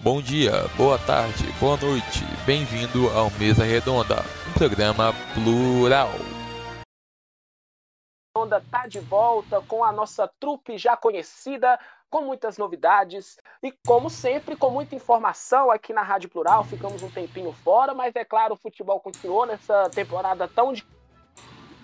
Bom dia, boa tarde, boa noite, bem-vindo ao Mesa Redonda, um programa plural. Redonda tá de volta com a nossa trupe já conhecida, com muitas novidades e, como sempre, com muita informação aqui na Rádio Plural. Ficamos um tempinho fora, mas é claro, o futebol continuou nessa temporada tão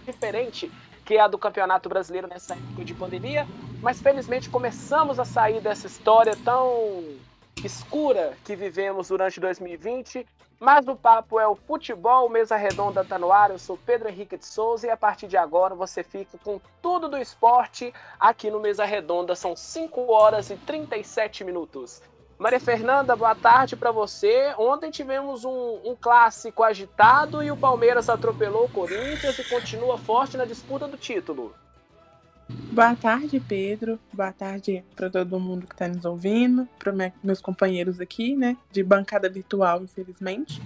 diferente que é a do Campeonato Brasileiro nessa época de pandemia. Mas felizmente começamos a sair dessa história tão escura que vivemos durante 2020. Mas o papo é o futebol, mesa redonda tá no ar. Eu sou Pedro Henrique de Souza e a partir de agora você fica com tudo do esporte aqui no Mesa Redonda. São 5 horas e 37 minutos. Maria Fernanda, boa tarde para você. Ontem tivemos um, um, clássico agitado e o Palmeiras atropelou o Corinthians e continua forte na disputa do título. Boa tarde, Pedro. Boa tarde para todo mundo que está nos ouvindo, para meus companheiros aqui, né, de bancada virtual, infelizmente.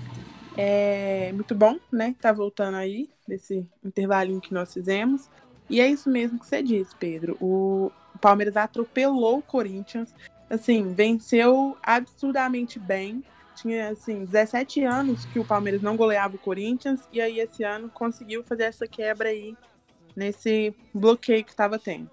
É muito bom, né, tá voltando aí desse intervalinho que nós fizemos. E é isso mesmo que você disse, Pedro. O Palmeiras atropelou o Corinthians, assim, venceu absurdamente bem. Tinha, assim, 17 anos que o Palmeiras não goleava o Corinthians, e aí esse ano conseguiu fazer essa quebra aí nesse bloqueio que estava tendo.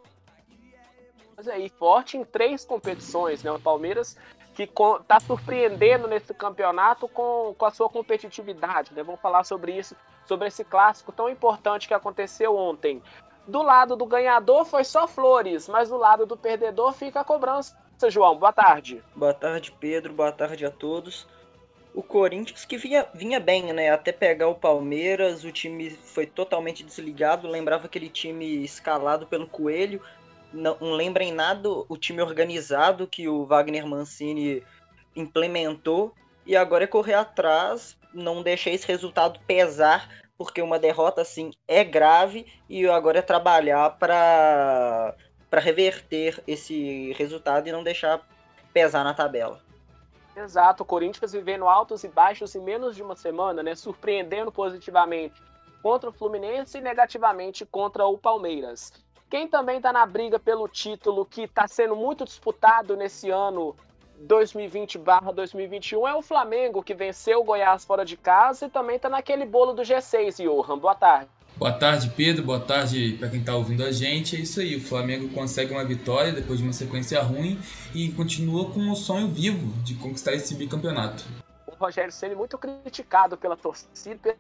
Mas aí, forte em três competições, né? O Palmeiras que está surpreendendo nesse campeonato com, com a sua competitividade, né? Vamos falar sobre isso, sobre esse clássico tão importante que aconteceu ontem. Do lado do ganhador foi só flores, mas do lado do perdedor fica a cobrança. João, boa tarde. Boa tarde, Pedro. Boa tarde a todos o Corinthians que vinha, vinha bem, né? Até pegar o Palmeiras, o time foi totalmente desligado. Lembrava aquele time escalado pelo Coelho. Não, não lembra em nada o time organizado que o Wagner Mancini implementou. E agora é correr atrás, não deixar esse resultado pesar, porque uma derrota assim é grave. E agora é trabalhar para reverter esse resultado e não deixar pesar na tabela. Exato, o Corinthians vivendo altos e baixos em menos de uma semana, né? Surpreendendo positivamente contra o Fluminense e negativamente contra o Palmeiras. Quem também está na briga pelo título, que está sendo muito disputado nesse ano 2020/2021, é o Flamengo, que venceu o Goiás fora de casa e também está naquele bolo do G6, Johan. Boa tarde. Boa tarde, Pedro. Boa tarde para quem está ouvindo a gente. É isso aí, o Flamengo consegue uma vitória depois de uma sequência ruim e continua com o sonho vivo de conquistar esse bicampeonato. O Rogério sendo muito criticado pela torcida,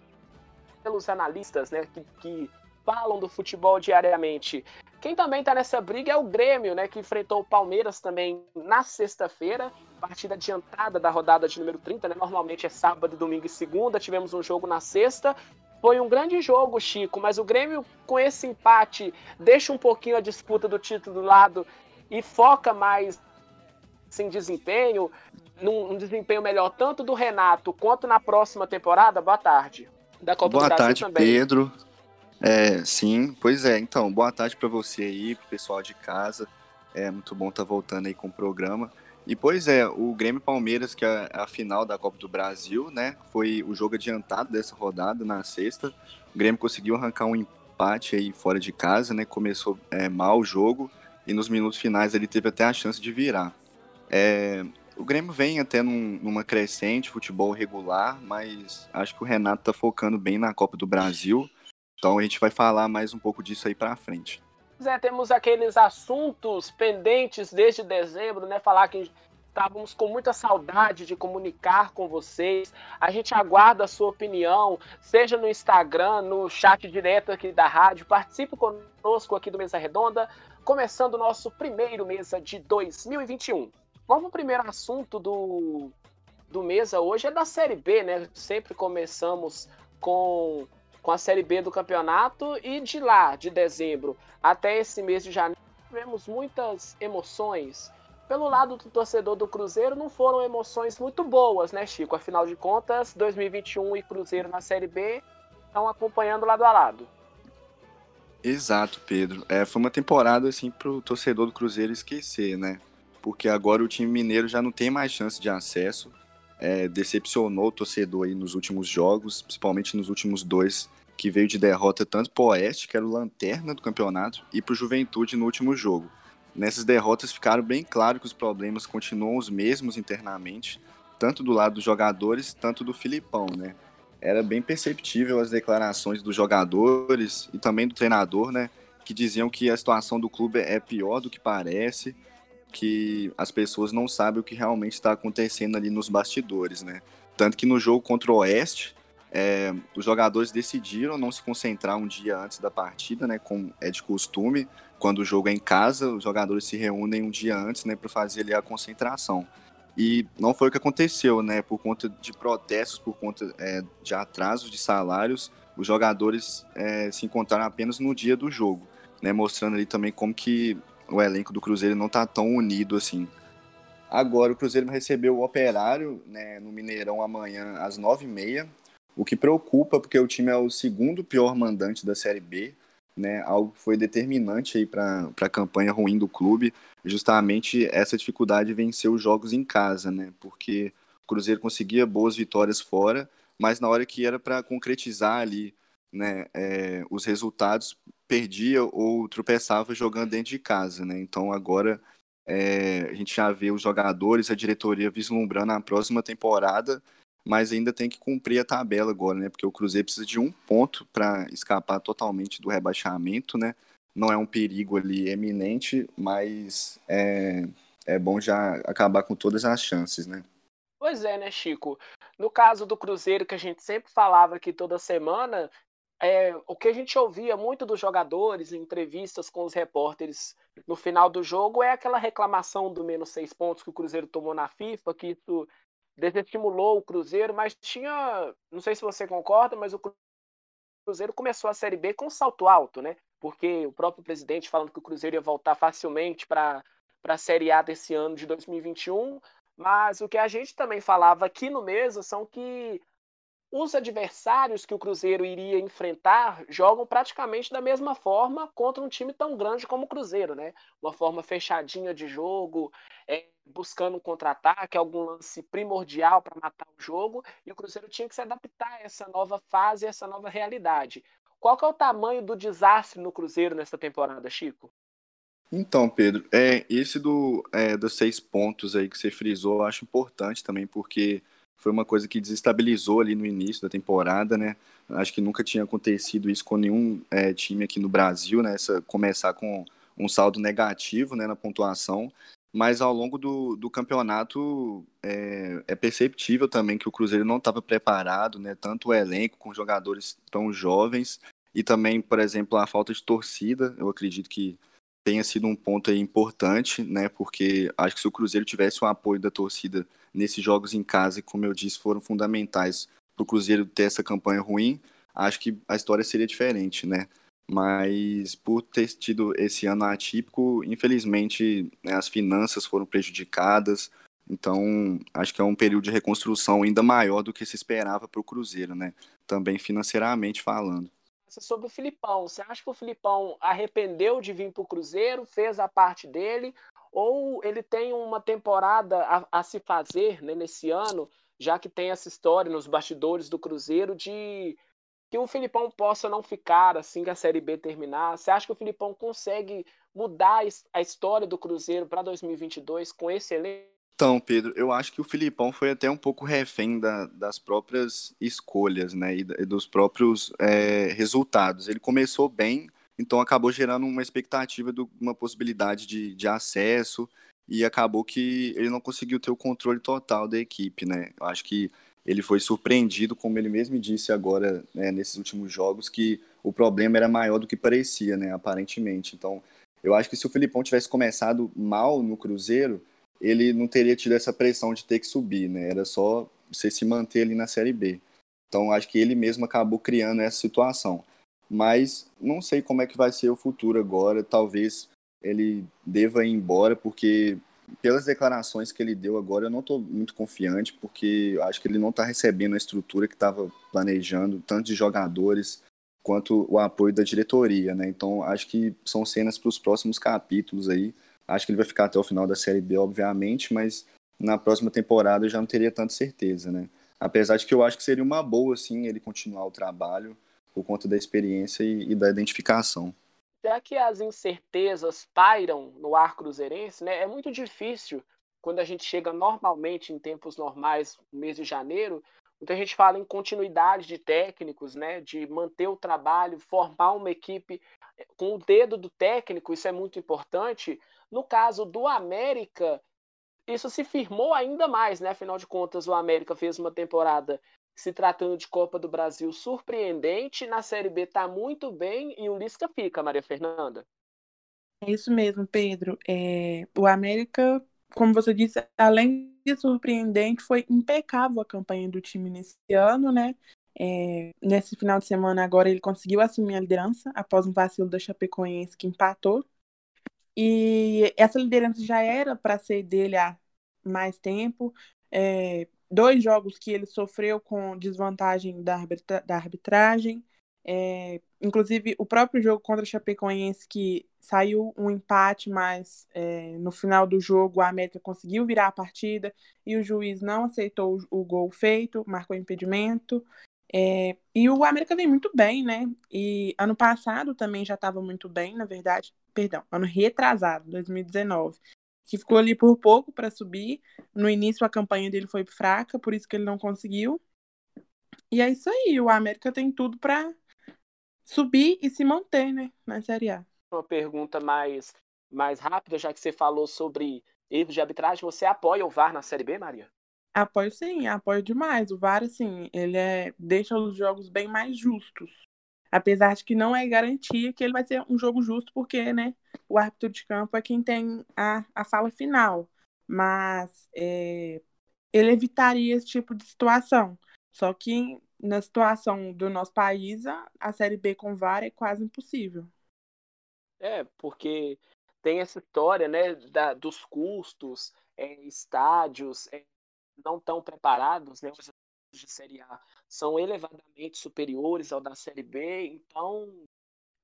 pelos analistas, né, que, que falam do futebol diariamente. Quem também está nessa briga é o Grêmio, né, que enfrentou o Palmeiras também na sexta-feira, partida adiantada da rodada de número 30, né? Normalmente é sábado, domingo e segunda, tivemos um jogo na sexta foi um grande jogo, Chico, mas o Grêmio, com esse empate, deixa um pouquinho a disputa do título do lado e foca mais em desempenho, num, desempenho melhor tanto do Renato quanto na próxima temporada? Boa tarde. Da Copa boa tarde, também. Pedro. É, sim, pois é. Então, boa tarde para você aí, pro pessoal de casa. É muito bom estar tá voltando aí com o programa. E pois é, o Grêmio Palmeiras, que é a final da Copa do Brasil, né? Foi o jogo adiantado dessa rodada na sexta. O Grêmio conseguiu arrancar um empate aí fora de casa, né? Começou é, mal o jogo e nos minutos finais ele teve até a chance de virar. É, o Grêmio vem até num, numa crescente, futebol regular, mas acho que o Renato tá focando bem na Copa do Brasil. Então a gente vai falar mais um pouco disso aí pra frente. É, temos aqueles assuntos pendentes desde dezembro, né? Falar que estávamos com muita saudade de comunicar com vocês. A gente aguarda a sua opinião, seja no Instagram, no chat direto aqui da rádio. Participe conosco aqui do Mesa Redonda, começando o nosso primeiro mesa de 2021. Vamos para primeiro assunto do, do mesa hoje, é da Série B, né? Sempre começamos com com a Série B do campeonato e de lá, de dezembro até esse mês de janeiro, tivemos muitas emoções. Pelo lado do torcedor do Cruzeiro, não foram emoções muito boas, né, Chico? Afinal de contas, 2021 e Cruzeiro na Série B estão acompanhando lado a lado. Exato, Pedro. É, foi uma temporada assim para o torcedor do Cruzeiro esquecer, né? Porque agora o time mineiro já não tem mais chance de acesso é, decepcionou o torcedor aí nos últimos jogos, principalmente nos últimos dois, que veio de derrota tanto para o Oeste, que era o lanterna do campeonato, e para o Juventude no último jogo. nessas derrotas ficaram bem claro que os problemas continuam os mesmos internamente, tanto do lado dos jogadores, tanto do Filipão, né? Era bem perceptível as declarações dos jogadores e também do treinador, né? Que diziam que a situação do clube é pior do que parece, que as pessoas não sabem o que realmente está acontecendo ali nos bastidores, né? Tanto que no jogo contra o Oeste, é, os jogadores decidiram não se concentrar um dia antes da partida, né, como é de costume. Quando o jogo é em casa, os jogadores se reúnem um dia antes, né, para fazer ali a concentração. E não foi o que aconteceu, né, por conta de protestos, por conta é, de atrasos de salários, os jogadores é, se encontraram apenas no dia do jogo, né, mostrando ali também como que o elenco do Cruzeiro não está tão unido assim. Agora o Cruzeiro recebeu o Operário né, no Mineirão amanhã às 9h30 o que preocupa, porque o time é o segundo pior mandante da Série B, né? Algo que foi determinante aí para a campanha ruim do clube, justamente essa dificuldade de vencer os jogos em casa, né? Porque o Cruzeiro conseguia boas vitórias fora, mas na hora que era para concretizar ali, né, é, os resultados, perdia ou tropeçava jogando dentro de casa, né? Então agora é, a gente já vê os jogadores, a diretoria vislumbrando a próxima temporada mas ainda tem que cumprir a tabela agora, né? Porque o Cruzeiro precisa de um ponto para escapar totalmente do rebaixamento, né? Não é um perigo ali eminente, mas é, é bom já acabar com todas as chances, né? Pois é, né, Chico? No caso do Cruzeiro, que a gente sempre falava aqui toda semana, é, o que a gente ouvia muito dos jogadores em entrevistas com os repórteres no final do jogo é aquela reclamação do menos seis pontos que o Cruzeiro tomou na FIFA, que isso desestimulou o Cruzeiro, mas tinha, não sei se você concorda, mas o Cruzeiro começou a Série B com um salto alto, né? Porque o próprio presidente falando que o Cruzeiro ia voltar facilmente para a Série A desse ano de 2021, mas o que a gente também falava aqui no Mesa são que os adversários que o Cruzeiro iria enfrentar jogam praticamente da mesma forma contra um time tão grande como o Cruzeiro, né? Uma forma fechadinha de jogo, é, buscando um contra-ataque, algum lance primordial para matar o jogo, e o Cruzeiro tinha que se adaptar a essa nova fase, a essa nova realidade. Qual que é o tamanho do desastre no Cruzeiro nessa temporada, Chico? Então, Pedro, é, esse do, é, dos seis pontos aí que você frisou, eu acho importante também, porque foi uma coisa que desestabilizou ali no início da temporada, né? Acho que nunca tinha acontecido isso com nenhum é, time aqui no Brasil, né? Essa, começar com um saldo negativo né, na pontuação, mas ao longo do, do campeonato é, é perceptível também que o Cruzeiro não estava preparado, né? Tanto o elenco com jogadores tão jovens e também, por exemplo, a falta de torcida, eu acredito que tenha sido um ponto importante, né? Porque acho que se o Cruzeiro tivesse o apoio da torcida nesses jogos em casa, como eu disse, foram fundamentais para o Cruzeiro ter essa campanha ruim, acho que a história seria diferente, né? Mas por ter tido esse ano atípico, infelizmente né, as finanças foram prejudicadas. Então, acho que é um período de reconstrução ainda maior do que se esperava para o Cruzeiro, né? Também financeiramente falando. Sobre o Filipão, você acha que o Filipão arrependeu de vir para o Cruzeiro, fez a parte dele, ou ele tem uma temporada a, a se fazer né, nesse ano, já que tem essa história nos bastidores do Cruzeiro de que o Filipão possa não ficar assim que a Série B terminar? Você acha que o Filipão consegue mudar a história do Cruzeiro para 2022 com esse elenco? Então, Pedro, eu acho que o Filipão foi até um pouco refém da, das próprias escolhas, né, e, dos próprios é, resultados. Ele começou bem, então acabou gerando uma expectativa de uma possibilidade de, de acesso e acabou que ele não conseguiu ter o controle total da equipe, né? Eu acho que ele foi surpreendido, como ele mesmo disse agora, né, nesses últimos jogos, que o problema era maior do que parecia, né, aparentemente. Então, eu acho que se o Filipão tivesse começado mal no Cruzeiro, ele não teria tido essa pressão de ter que subir, né? Era só você se manter ali na Série B. Então, acho que ele mesmo acabou criando essa situação mas não sei como é que vai ser o futuro agora. Talvez ele deva ir embora, porque pelas declarações que ele deu agora, eu não estou muito confiante, porque acho que ele não está recebendo a estrutura que estava planejando, tanto de jogadores quanto o apoio da diretoria, né? Então acho que são cenas para os próximos capítulos aí. Acho que ele vai ficar até o final da série B, obviamente, mas na próxima temporada eu já não teria tanta certeza, né? Apesar de que eu acho que seria uma boa, sim, ele continuar o trabalho por conta da experiência e, e da identificação. já que as incertezas pairam no ar cruzeirense, né, é muito difícil quando a gente chega normalmente em tempos normais, no mês de janeiro, muita gente fala em continuidade de técnicos, né, de manter o trabalho, formar uma equipe eh, com o dedo do técnico, isso é muito importante. No caso do América, isso se firmou ainda mais, né? Afinal de contas, o América fez uma temporada se tratando de Copa do Brasil surpreendente, na Série B está muito bem e o Lisca fica, Maria Fernanda. É isso mesmo, Pedro. É, o América, como você disse, além surpreendente, foi impecável a campanha do time nesse ano, né? É, nesse final de semana agora ele conseguiu assumir a liderança após um vacilo da Chapecoense que empatou. E essa liderança já era para ser dele há mais tempo. É, dois jogos que ele sofreu com desvantagem da, arbitra da arbitragem. É, inclusive, o próprio jogo contra a Chapecoense, que saiu um empate, mas é, no final do jogo a América conseguiu virar a partida e o juiz não aceitou o, gol feito, marcou impedimento. É, e o América vem muito bem, né? E ano passado também já estava muito bem, na verdade. Perdão, ano retrasado, 2019 que ficou ali por pouco para subir. No início a campanha dele foi fraca, por isso que ele não conseguiu. E é isso aí, o América tem tudo para subir e se manter, né, na Série A. Uma pergunta mais mais rápida, já que você falou sobre erros de arbitragem, você apoia o VAR na Série B, Maria? Apoio sim, apoio demais. O VAR, assim, ele é, deixa os jogos bem mais justos. Apesar de que não é garantia que ele vai ser um jogo justo, porque, né, o árbitro de campo é quem tem a, a fala final. Mas é, ele evitaria esse tipo de situação. Só que na situação do nosso país, a, Série B com VAR é quase impossível. É, porque tem essa história, né, da, dos custos, é, estádios é, não tão preparados, né, os de Série A são elevadamente superiores ao da Série B, então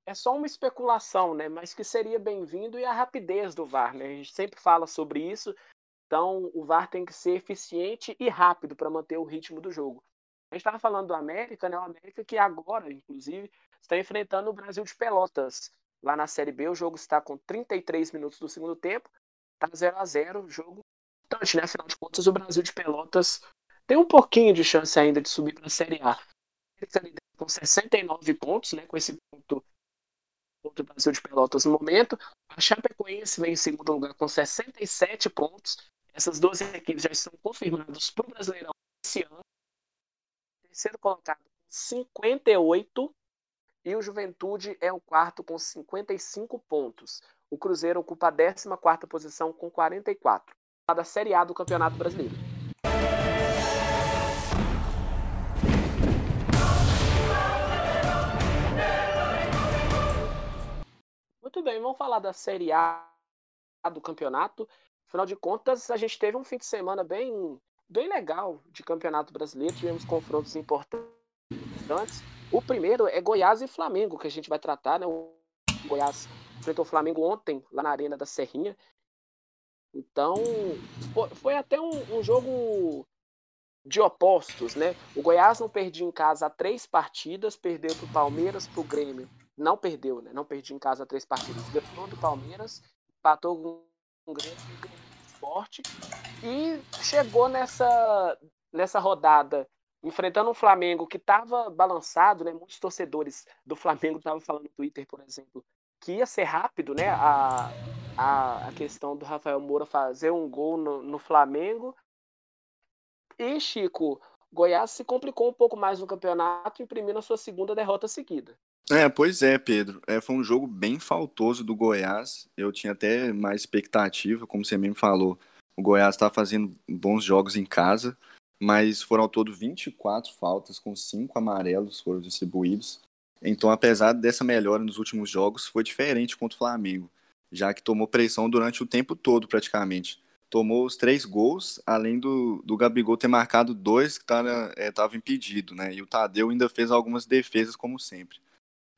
é só uma especulação, né? Mas que seria bem-vindo e a rapidez do VAR, né? A gente sempre fala sobre isso, então o VAR tem que ser eficiente e rápido para manter o ritmo do jogo. A gente estava falando do América, né? O América que agora, inclusive, está enfrentando o Brasil de Pelotas. Lá na Série B, o jogo está com 33 minutos do segundo tempo, está 0 a 0 jogo importante, né? Afinal de contas, o Brasil de Pelotas tem um pouquinho de chance ainda de subir para a Série A. Ele está com 69 pontos, né, com esse ponto do Brasil de Pelotas no momento. A Chapecoense vem em segundo lugar com 67 pontos. Essas duas equipes já estão confirmadas para o Brasileirão esse ano. Terceiro colocado com 58 e o Juventude é o quarto com 55 pontos. O Cruzeiro ocupa a 14ª posição com 44. Da Série A do Campeonato Brasileiro. Muito bem, vamos falar da Série A do campeonato. Afinal de contas, a gente teve um fim de semana bem, bem legal de campeonato brasileiro. Tivemos confrontos importantes. O primeiro é Goiás e Flamengo, que a gente vai tratar. Né? O Goiás enfrentou o Flamengo ontem, lá na Arena da Serrinha. Então, foi até um, um jogo de opostos, né? O Goiás não perdia em casa há três partidas, perdeu para o Palmeiras, para o Grêmio não perdeu, né? Não perdi em casa três partidas. Ganhou do Palmeiras, empatou com um grande forte e chegou nessa, nessa rodada enfrentando um Flamengo que estava balançado, né? Muitos torcedores do Flamengo estavam falando no Twitter, por exemplo, que ia ser rápido, né? A, a, a questão do Rafael Moura fazer um gol no, no Flamengo. E, Chico, Goiás se complicou um pouco mais no campeonato, imprimindo a sua segunda derrota seguida. É, pois é, Pedro. É, foi um jogo bem faltoso do Goiás. Eu tinha até mais expectativa, como você mesmo falou. O Goiás está fazendo bons jogos em casa, mas foram ao todo 24 faltas, com cinco amarelos foram distribuídos. Então, apesar dessa melhora nos últimos jogos, foi diferente contra o Flamengo, já que tomou pressão durante o tempo todo, praticamente. Tomou os três gols, além do, do Gabigol ter marcado dois que estava é, impedido, né? E o Tadeu ainda fez algumas defesas, como sempre.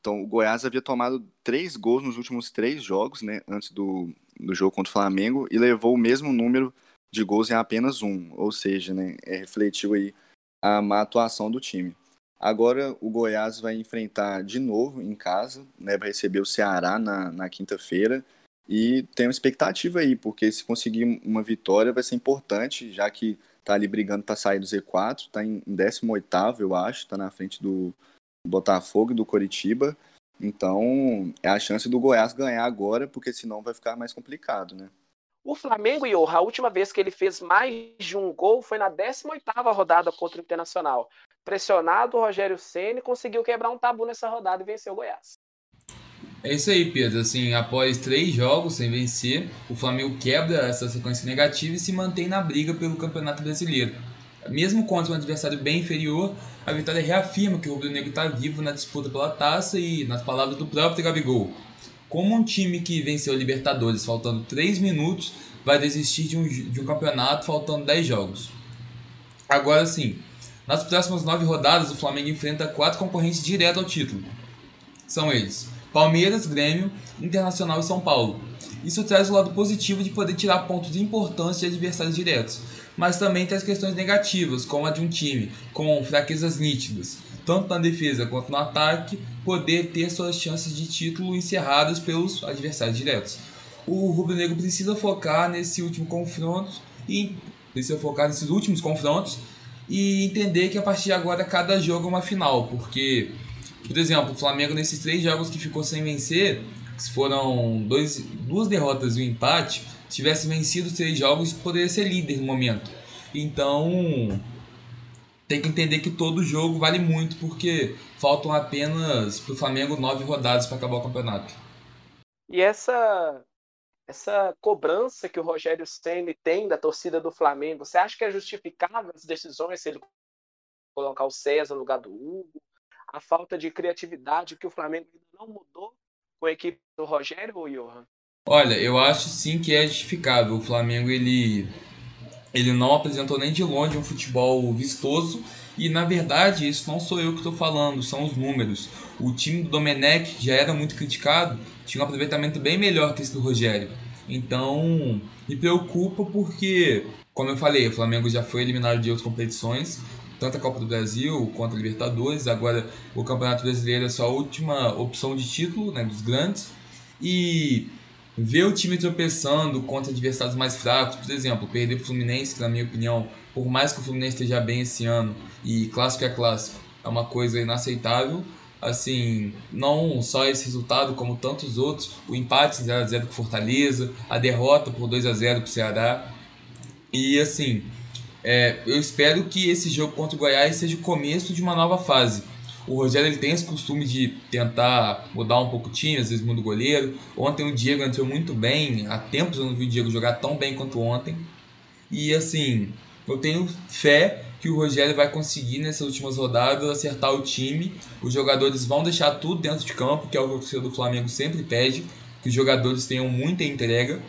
Então, o Goiás havia tomado três gols nos últimos três jogos, né, antes do, do jogo contra o Flamengo, e levou o mesmo número de gols em apenas um, ou seja, né, é, refletiu aí a má atuação do time. Agora o Goiás vai enfrentar de novo em casa, né, vai receber o Ceará na, na quinta-feira. E tem uma expectativa aí, porque se conseguir uma vitória vai ser importante, já que tá ali brigando para sair do Z4, tá em 18 eu acho, tá na frente do Botafogo e do Coritiba. Então, é a chance do Goiás ganhar agora, porque senão vai ficar mais complicado, né? O Flamengo, Iorra, a última vez que ele fez mais de um gol foi na 18ª rodada contra o Internacional. Pressionado, o Rogério Ceni conseguiu quebrar um tabu nessa rodada e venceu o Goiás. É isso aí, Pedro. Assim, após três jogos sem vencer, o Flamengo quebra essa sequência negativa e se mantém na briga pelo Campeonato Brasileiro. Mesmo contra um adversário bem inferior, a vitória reafirma que o Rubro Negro está vivo na disputa pela taça e, nas palavras do próprio Gabigol, como um time que venceu a Libertadores faltando 3 minutos vai desistir de um, de um campeonato faltando 10 jogos. Agora sim, nas próximas 9 rodadas o Flamengo enfrenta quatro concorrentes direto ao título. São eles: Palmeiras, Grêmio, Internacional e São Paulo. Isso traz o lado positivo de poder tirar pontos de importância de adversários diretos, mas também tem as questões negativas, como a de um time com fraquezas nítidas, tanto na defesa quanto no ataque, poder ter suas chances de título encerradas pelos adversários diretos. O Rubro Negro precisa focar nesse último confronto e precisa focar nesses últimos confrontos e entender que a partir de agora cada jogo é uma final, porque, por exemplo, o Flamengo nesses três jogos que ficou sem vencer, se foram dois, duas derrotas e um empate, tivesse vencido os três jogos, poderia ser líder no momento. Então, tem que entender que todo jogo vale muito, porque faltam apenas para o Flamengo nove rodadas para acabar o campeonato. E essa essa cobrança que o Rogério Ceni tem da torcida do Flamengo, você acha que é justificável as decisões se ele colocar o César no lugar do Hugo? A falta de criatividade que o Flamengo não mudou com a equipe do Rogério ou Johan? Olha, eu acho sim que é justificável. O Flamengo ele ele não apresentou nem de longe um futebol vistoso. E na verdade, isso não sou eu que estou falando, são os números. O time do Domenech, que já era muito criticado, tinha um aproveitamento bem melhor que esse do Rogério. Então, me preocupa porque, como eu falei, o Flamengo já foi eliminado de outras competições, tanto a Copa do Brasil quanto a Libertadores. Agora, o Campeonato Brasileiro é sua última opção de título né, dos grandes. E ver o time tropeçando contra adversários mais fracos, por exemplo, perder para o Fluminense, que na minha opinião, por mais que o Fluminense esteja bem esse ano e clássico é clássico, é uma coisa inaceitável. Assim, não só esse resultado, como tantos outros, o empate 0x0 com Fortaleza, a derrota por 2 a 0 para o Ceará. E assim, é, eu espero que esse jogo contra o Goiás seja o começo de uma nova fase o Rogério ele tem esse costume de tentar mudar um pouco o time, às vezes muda o goleiro. Ontem o Diego entrou muito bem, há tempos eu não vi o Diego jogar tão bem quanto ontem. E assim, eu tenho fé que o Rogério vai conseguir nessas últimas rodadas acertar o time. Os jogadores vão deixar tudo dentro de campo, que é o que o torcedor do Flamengo sempre pede, que os jogadores tenham muita entrega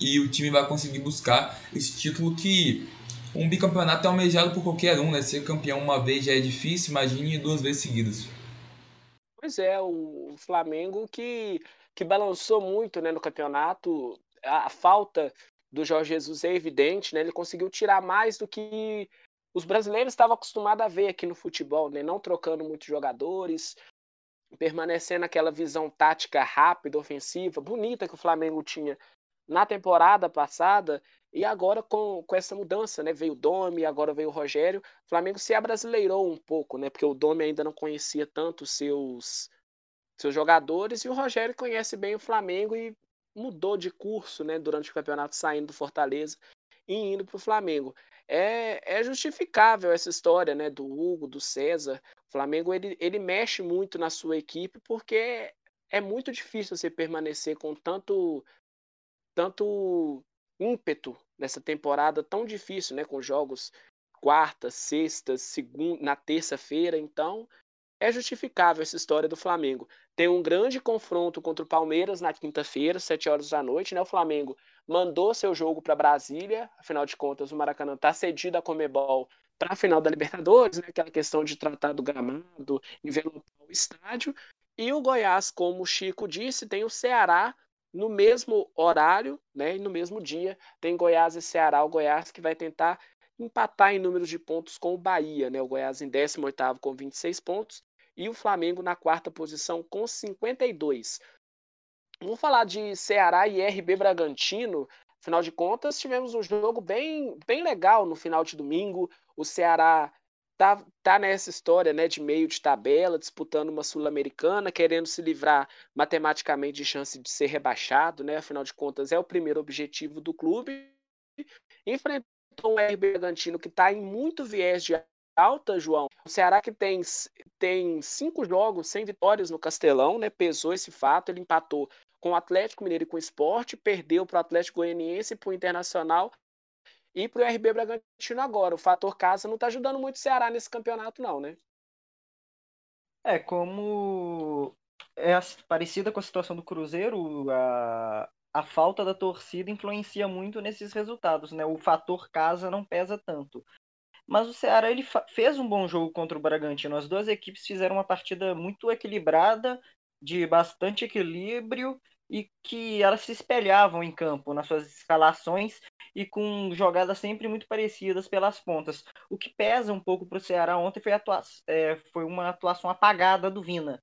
e o time vai conseguir buscar esse título que um bicampeonato é almejado por qualquer um, né? Ser campeão uma vez já é difícil, imagine duas vezes seguidas. Pois é, o Flamengo que, que balançou muito né, no campeonato, a, falta do Jorge Jesus é evidente, né? Ele conseguiu tirar mais do que os brasileiros estavam acostumados a ver aqui no futebol, né? Não trocando muitos jogadores, permanecendo aquela visão tática rápida, ofensiva, bonita que o Flamengo tinha na temporada passada e agora com, com essa mudança, né? Veio o Domi, agora veio o Rogério. O Flamengo se abrasileirou um pouco, né? Porque o Domi ainda não conhecia tanto seus seus jogadores e o Rogério conhece bem o Flamengo e mudou de curso, né? Durante o campeonato, saindo do Fortaleza e indo para o Flamengo. É, é justificável essa história, né? Do Hugo, do César. O Flamengo ele, ele mexe muito na sua equipe porque é muito difícil você permanecer com tanto tanto ímpeto nessa temporada tão difícil, né? Com jogos quarta, sexta, segunda, na terça-feira. Então, é justificável essa história do Flamengo. Tem um grande confronto contra o Palmeiras na quinta-feira, sete horas da noite, né? O Flamengo mandou seu jogo para Brasília, afinal de contas, o Maracanã está cedido a Comebol para a final da Libertadores, né? Aquela questão de tratar do gramado, envelopar o estádio. E o Goiás, como o Chico disse, tem o Ceará no mesmo horário, né, e no mesmo dia, tem Goiás e Ceará, o Goiás que vai tentar empatar em números de pontos com o Bahia, né? O Goiás em 18º com 26 pontos e o Flamengo na quarta posição com 52. Vamos falar de Ceará e RB Bragantino. Afinal de contas, tivemos um jogo bem, bem legal no final de domingo. O Ceará tá, tá nessa história né, de meio de tabela, disputando uma Sul-Americana, querendo se livrar matematicamente de chance de ser rebaixado, né? Afinal de contas, é o primeiro objetivo do clube. Enfrentou o RB Bragantino, que está em muito viés de alta, João. O Ceará que tem, tem cinco jogos sem vitórias no Castelão, né? Pesou esse fato, ele empatou com o Atlético Mineiro e com o Esporte, perdeu para o Atlético Goianiense e para o Internacional e para o RB Bragantino agora. O fator casa não está ajudando muito o Ceará nesse campeonato, não, né? É, como é parecida com a situação do Cruzeiro, a, a falta da torcida influencia muito nesses resultados, né? O fator casa não pesa tanto. Mas o Ceará ele fez um bom jogo contra o Bragantino. As duas equipes fizeram uma partida muito equilibrada, de bastante equilíbrio e que elas se espelhavam em campo nas suas escalações e com jogadas sempre muito parecidas pelas pontas. O que pesa um pouco para o Ceará ontem foi, é, foi, uma atuação apagada do Vina,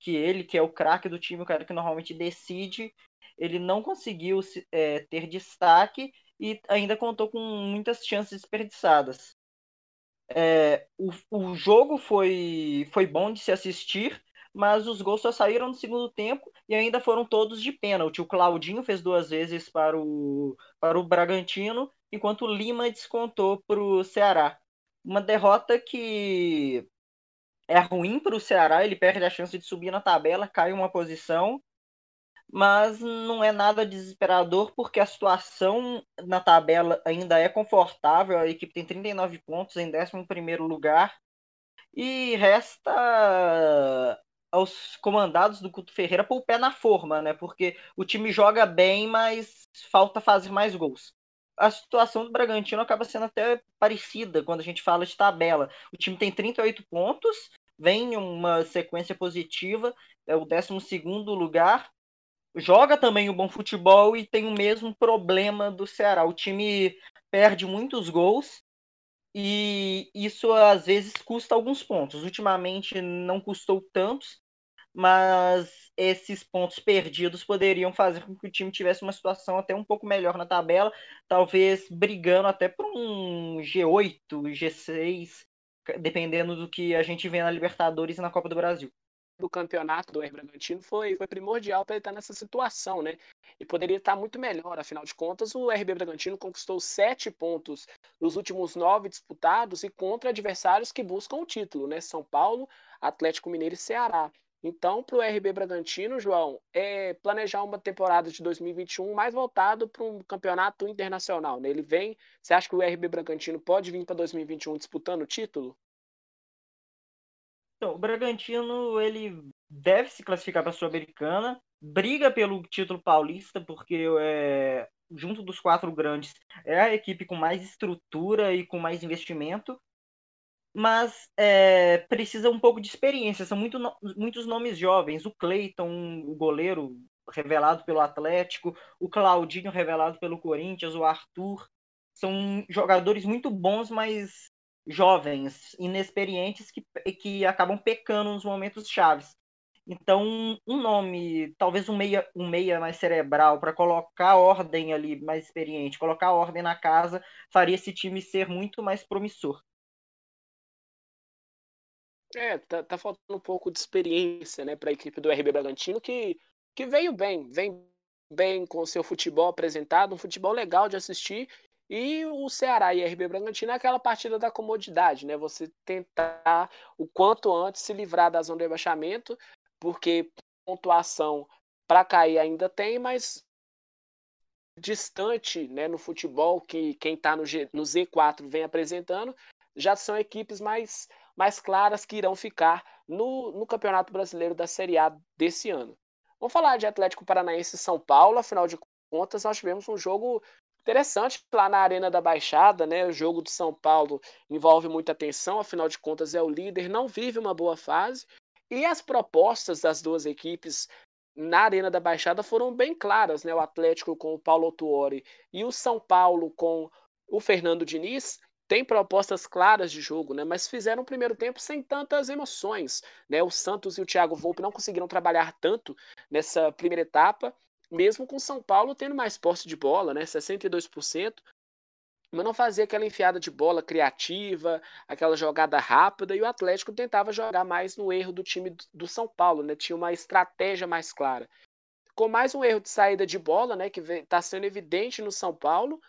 que ele, que é o craque do time, o cara que normalmente decide, ele não conseguiu é, ter destaque e ainda contou com muitas chances desperdiçadas. É, o, o jogo foi, foi bom de se assistir, mas os gols só saíram no segundo tempo e ainda foram todos de pênalti. O Claudinho fez duas vezes para o, para o Bragantino, enquanto o Lima descontou para o Ceará. Uma derrota que é ruim para o Ceará, ele perde a chance de subir na tabela, cai uma posição, mas não é nada desesperador porque a situação na tabela ainda é confortável. A equipe tem 39 pontos em 11 lugar. E resta aos comandados do Couto Ferreira pôr o pé na forma, né? Porque o time joga bem, mas falta fazer mais gols. A situação do Bragantino acaba sendo até parecida quando a gente fala de tabela. O time tem 38 pontos, vem uma sequência positiva, é o 12 lugar, joga também o um bom futebol e tem o mesmo problema do Ceará. O time perde muitos gols e isso às vezes custa alguns pontos. Ultimamente não custou tantos, mas esses pontos perdidos poderiam fazer com que o time tivesse uma situação até um pouco melhor na tabela, talvez brigando até por um G8, G6, dependendo do que a gente vê na Libertadores e na Copa do Brasil do campeonato do R Bragantino foi, foi primordial para ele estar nessa situação, né? E poderia estar muito melhor, afinal de contas, o RB Bragantino conquistou sete pontos nos últimos nove disputados e contra adversários que buscam o título, né? São Paulo, Atlético Mineiro e Ceará. Então, para o RB Bragantino, João, é planejar uma temporada de 2021 mais voltado para um campeonato internacional. Né? Ele vem. Você acha que o RB Bragantino pode vir para 2021 disputando o título? Então, o Bragantino ele deve se classificar para a Sul-Americana, briga pelo título paulista, porque é, junto dos quatro grandes é a equipe com mais estrutura e com mais investimento, mas é, precisa um pouco de experiência. São muito, muitos nomes jovens. O Cleiton, o goleiro revelado pelo Atlético, o Claudinho revelado pelo Corinthians, o Arthur. São jogadores muito bons, mas jovens, inexperientes, que, que acabam pecando nos momentos chaves. Então, um nome, talvez um meia, um meia mais cerebral, para colocar ordem ali, mais experiente, colocar ordem na casa, faria esse time ser muito mais promissor. É, tá, tá faltando um pouco de experiência né, para a equipe do RB Bragantino, que, que veio bem, vem bem com o seu futebol apresentado, um futebol legal de assistir e o Ceará e RB Bragantino é aquela partida da comodidade, né? Você tentar o quanto antes se livrar da zona de rebaixamento, porque pontuação para cair ainda tem, mas distante né, no futebol que quem está no, no Z4 vem apresentando, já são equipes mais, mais claras que irão ficar no, no Campeonato Brasileiro da Série A desse ano. Vamos falar de Atlético Paranaense e São Paulo, afinal de contas, nós tivemos um jogo Interessante lá na Arena da Baixada, né? O jogo do São Paulo envolve muita atenção, afinal de contas é o líder, não vive uma boa fase. E as propostas das duas equipes na Arena da Baixada foram bem claras, né? O Atlético com o Paulo Tuori e o São Paulo com o Fernando Diniz tem propostas claras de jogo, né? Mas fizeram o primeiro tempo sem tantas emoções, né? O Santos e o Thiago Volpe não conseguiram trabalhar tanto nessa primeira etapa, mesmo com São Paulo tendo mais posse de bola, né? 62%, mas não fazia aquela enfiada de bola criativa, aquela jogada rápida, e o Atlético tentava jogar mais no erro do time do São Paulo, né? Tinha uma estratégia mais clara. Com mais um erro de saída de bola, né? Que está sendo evidente no São Paulo,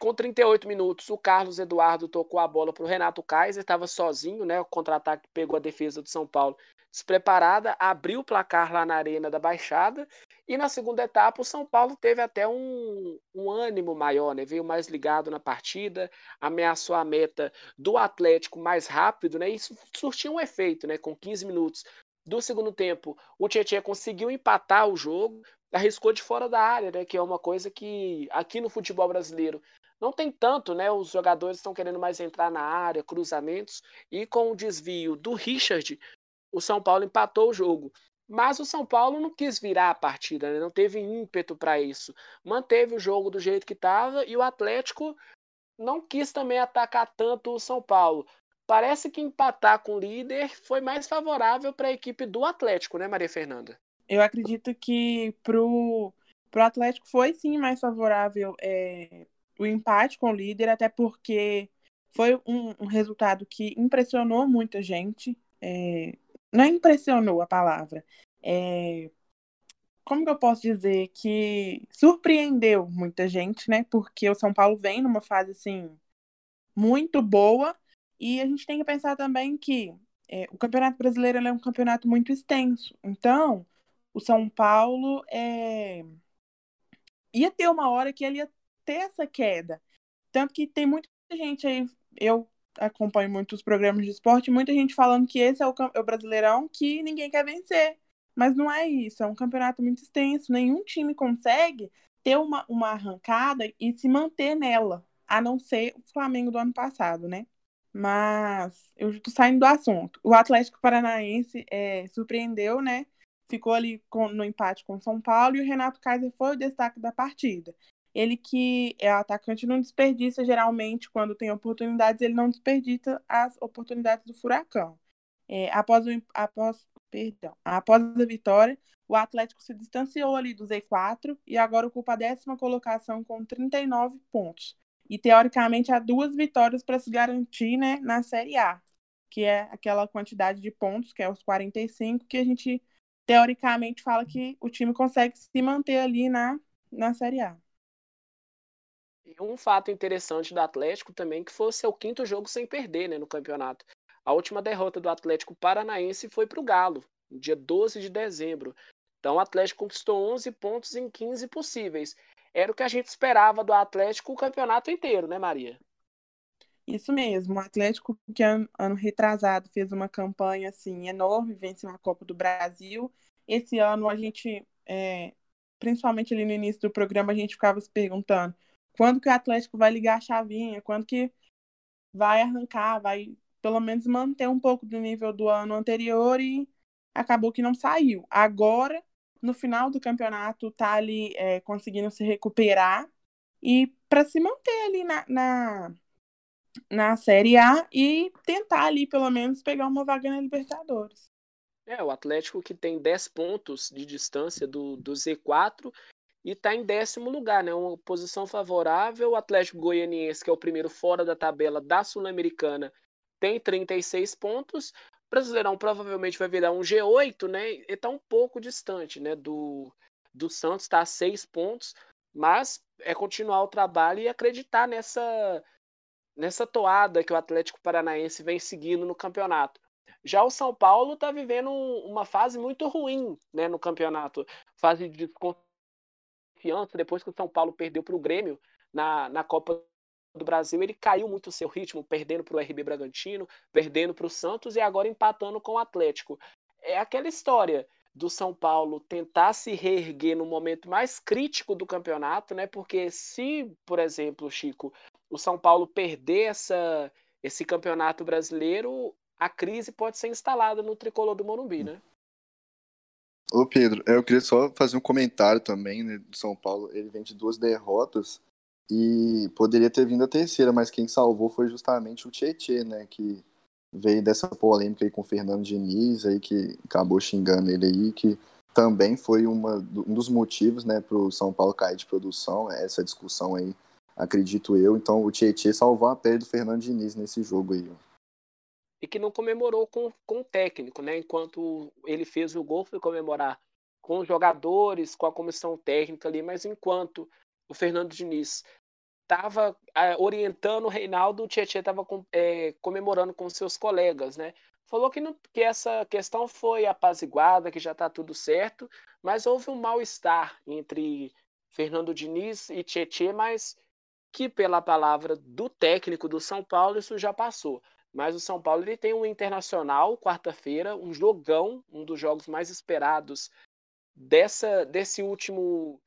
com 38 minutos, o Carlos Eduardo tocou a bola para o Renato Kaiser, estava sozinho, né? O contra-ataque pegou a defesa do São Paulo despreparada, abriu o placar lá na Arena da Baixada. E na segunda etapa, o São Paulo teve até um, um ânimo maior, né? Veio mais ligado na partida, ameaçou a meta do Atlético mais rápido, né? Isso surtiu um efeito, né? Com 15 minutos do segundo tempo, o Tietchan conseguiu empatar o jogo, arriscou de fora da área, né? Que é uma coisa que aqui no futebol brasileiro não tem tanto, né? Os jogadores estão querendo mais entrar na área, cruzamentos, e com o desvio do Richard, o São Paulo empatou o jogo. Mas o São Paulo não quis virar a partida, né? não teve ímpeto para isso. Manteve o jogo do jeito que estava e o Atlético não quis também atacar tanto o São Paulo. Parece que empatar com o líder foi mais favorável para a equipe do Atlético, né, Maria Fernanda? Eu acredito que pro, pro Atlético foi sim mais favorável é, o empate com o líder, até porque foi um, um resultado que impressionou muita gente. É, não impressionou a palavra. É, como que eu posso dizer que surpreendeu muita gente, né? Porque o São Paulo vem numa fase assim muito boa e a gente tem que pensar também que é, o Campeonato Brasileiro é um campeonato muito extenso. Então, o São Paulo é, ia ter uma hora que ele ia ter essa queda. Tanto que tem muita gente aí, eu acompanho muitos programas de esporte, muita gente falando que esse é o, é o Brasileirão que ninguém quer vencer. Mas não é isso, é um campeonato muito extenso, nenhum time consegue ter uma, uma arrancada e se manter nela, a não ser o Flamengo do ano passado, né? Mas eu estou saindo do assunto. O Atlético Paranaense é, surpreendeu, né? Ficou ali com, no empate com São Paulo e o Renato Kaiser foi o destaque da partida. Ele que é atacante não desperdiça geralmente quando tem oportunidades, ele não desperdiça as oportunidades do Furacão. É, após, o, após, perdão, após a vitória, o Atlético se distanciou ali do Z4 e agora ocupa a décima colocação com 39 pontos. E teoricamente há duas vitórias para se garantir né, na Série A, que é aquela quantidade de pontos, que é os 45, que a gente teoricamente fala que o time consegue se manter ali na, na Série A. E um fato interessante do Atlético também que foi o seu quinto jogo sem perder né, no campeonato. A última derrota do Atlético Paranaense foi para o Galo, no dia 12 de dezembro. Então o Atlético conquistou 11 pontos em 15 possíveis. Era o que a gente esperava do Atlético o campeonato inteiro, né, Maria? Isso mesmo, o Atlético que ano, ano retrasado fez uma campanha assim enorme, venceu a Copa do Brasil. Esse ano a gente, é, principalmente ali no início do programa, a gente ficava se perguntando quando que o Atlético vai ligar a chavinha, quando que vai arrancar, vai pelo menos manter um pouco do nível do ano anterior e acabou que não saiu. Agora, no final do campeonato, tá ali é, conseguindo se recuperar e para se manter ali na, na, na Série A e tentar ali pelo menos pegar uma vaga na Libertadores. É, o Atlético que tem 10 pontos de distância do, do Z4 e está em décimo lugar, né? Uma posição favorável. O Atlético Goianiense, que é o primeiro fora da tabela da Sul-Americana, tem 36 pontos. O Brasileirão provavelmente vai virar um G8, né? E está um pouco distante, né? Do, do Santos, está a 6 pontos. Mas é continuar o trabalho e acreditar nessa, nessa toada que o Atlético Paranaense vem seguindo no campeonato. Já o São Paulo está vivendo uma fase muito ruim né, no campeonato. Fase de confiança depois que o São Paulo perdeu para o Grêmio na, na Copa do Brasil, ele caiu muito o seu ritmo, perdendo para o RB Bragantino, perdendo para o Santos e agora empatando com o Atlético. É aquela história do São Paulo tentar se reerguer no momento mais crítico do campeonato, né? Porque se, por exemplo, Chico, o São Paulo perder essa, esse campeonato brasileiro, a crise pode ser instalada no tricolor do Morumbi, né? Ô Pedro, eu queria só fazer um comentário também né, do São Paulo. Ele vem de duas derrotas E poderia ter vindo a terceira, mas quem salvou foi justamente o Tietê, né? Que veio dessa polêmica aí com o Fernando Diniz, aí que acabou xingando ele aí, que também foi uma, um dos motivos, né, para o São Paulo cair de produção, essa discussão aí, acredito eu. Então o Tietê salvou a pele do Fernando Diniz nesse jogo aí. E que não comemorou com, com o técnico, né? Enquanto ele fez o gol, foi comemorar com os jogadores, com a comissão técnica ali, mas enquanto o Fernando Diniz estava é, orientando o Reinaldo, o Tietchan estava é, comemorando com seus colegas, né? Falou que, não, que essa questão foi apaziguada, que já está tudo certo, mas houve um mal-estar entre Fernando Diniz e Tietchan, mas que pela palavra do técnico do São Paulo isso já passou. Mas o São Paulo ele tem um internacional quarta-feira, um jogão, um dos jogos mais esperados dessa desse último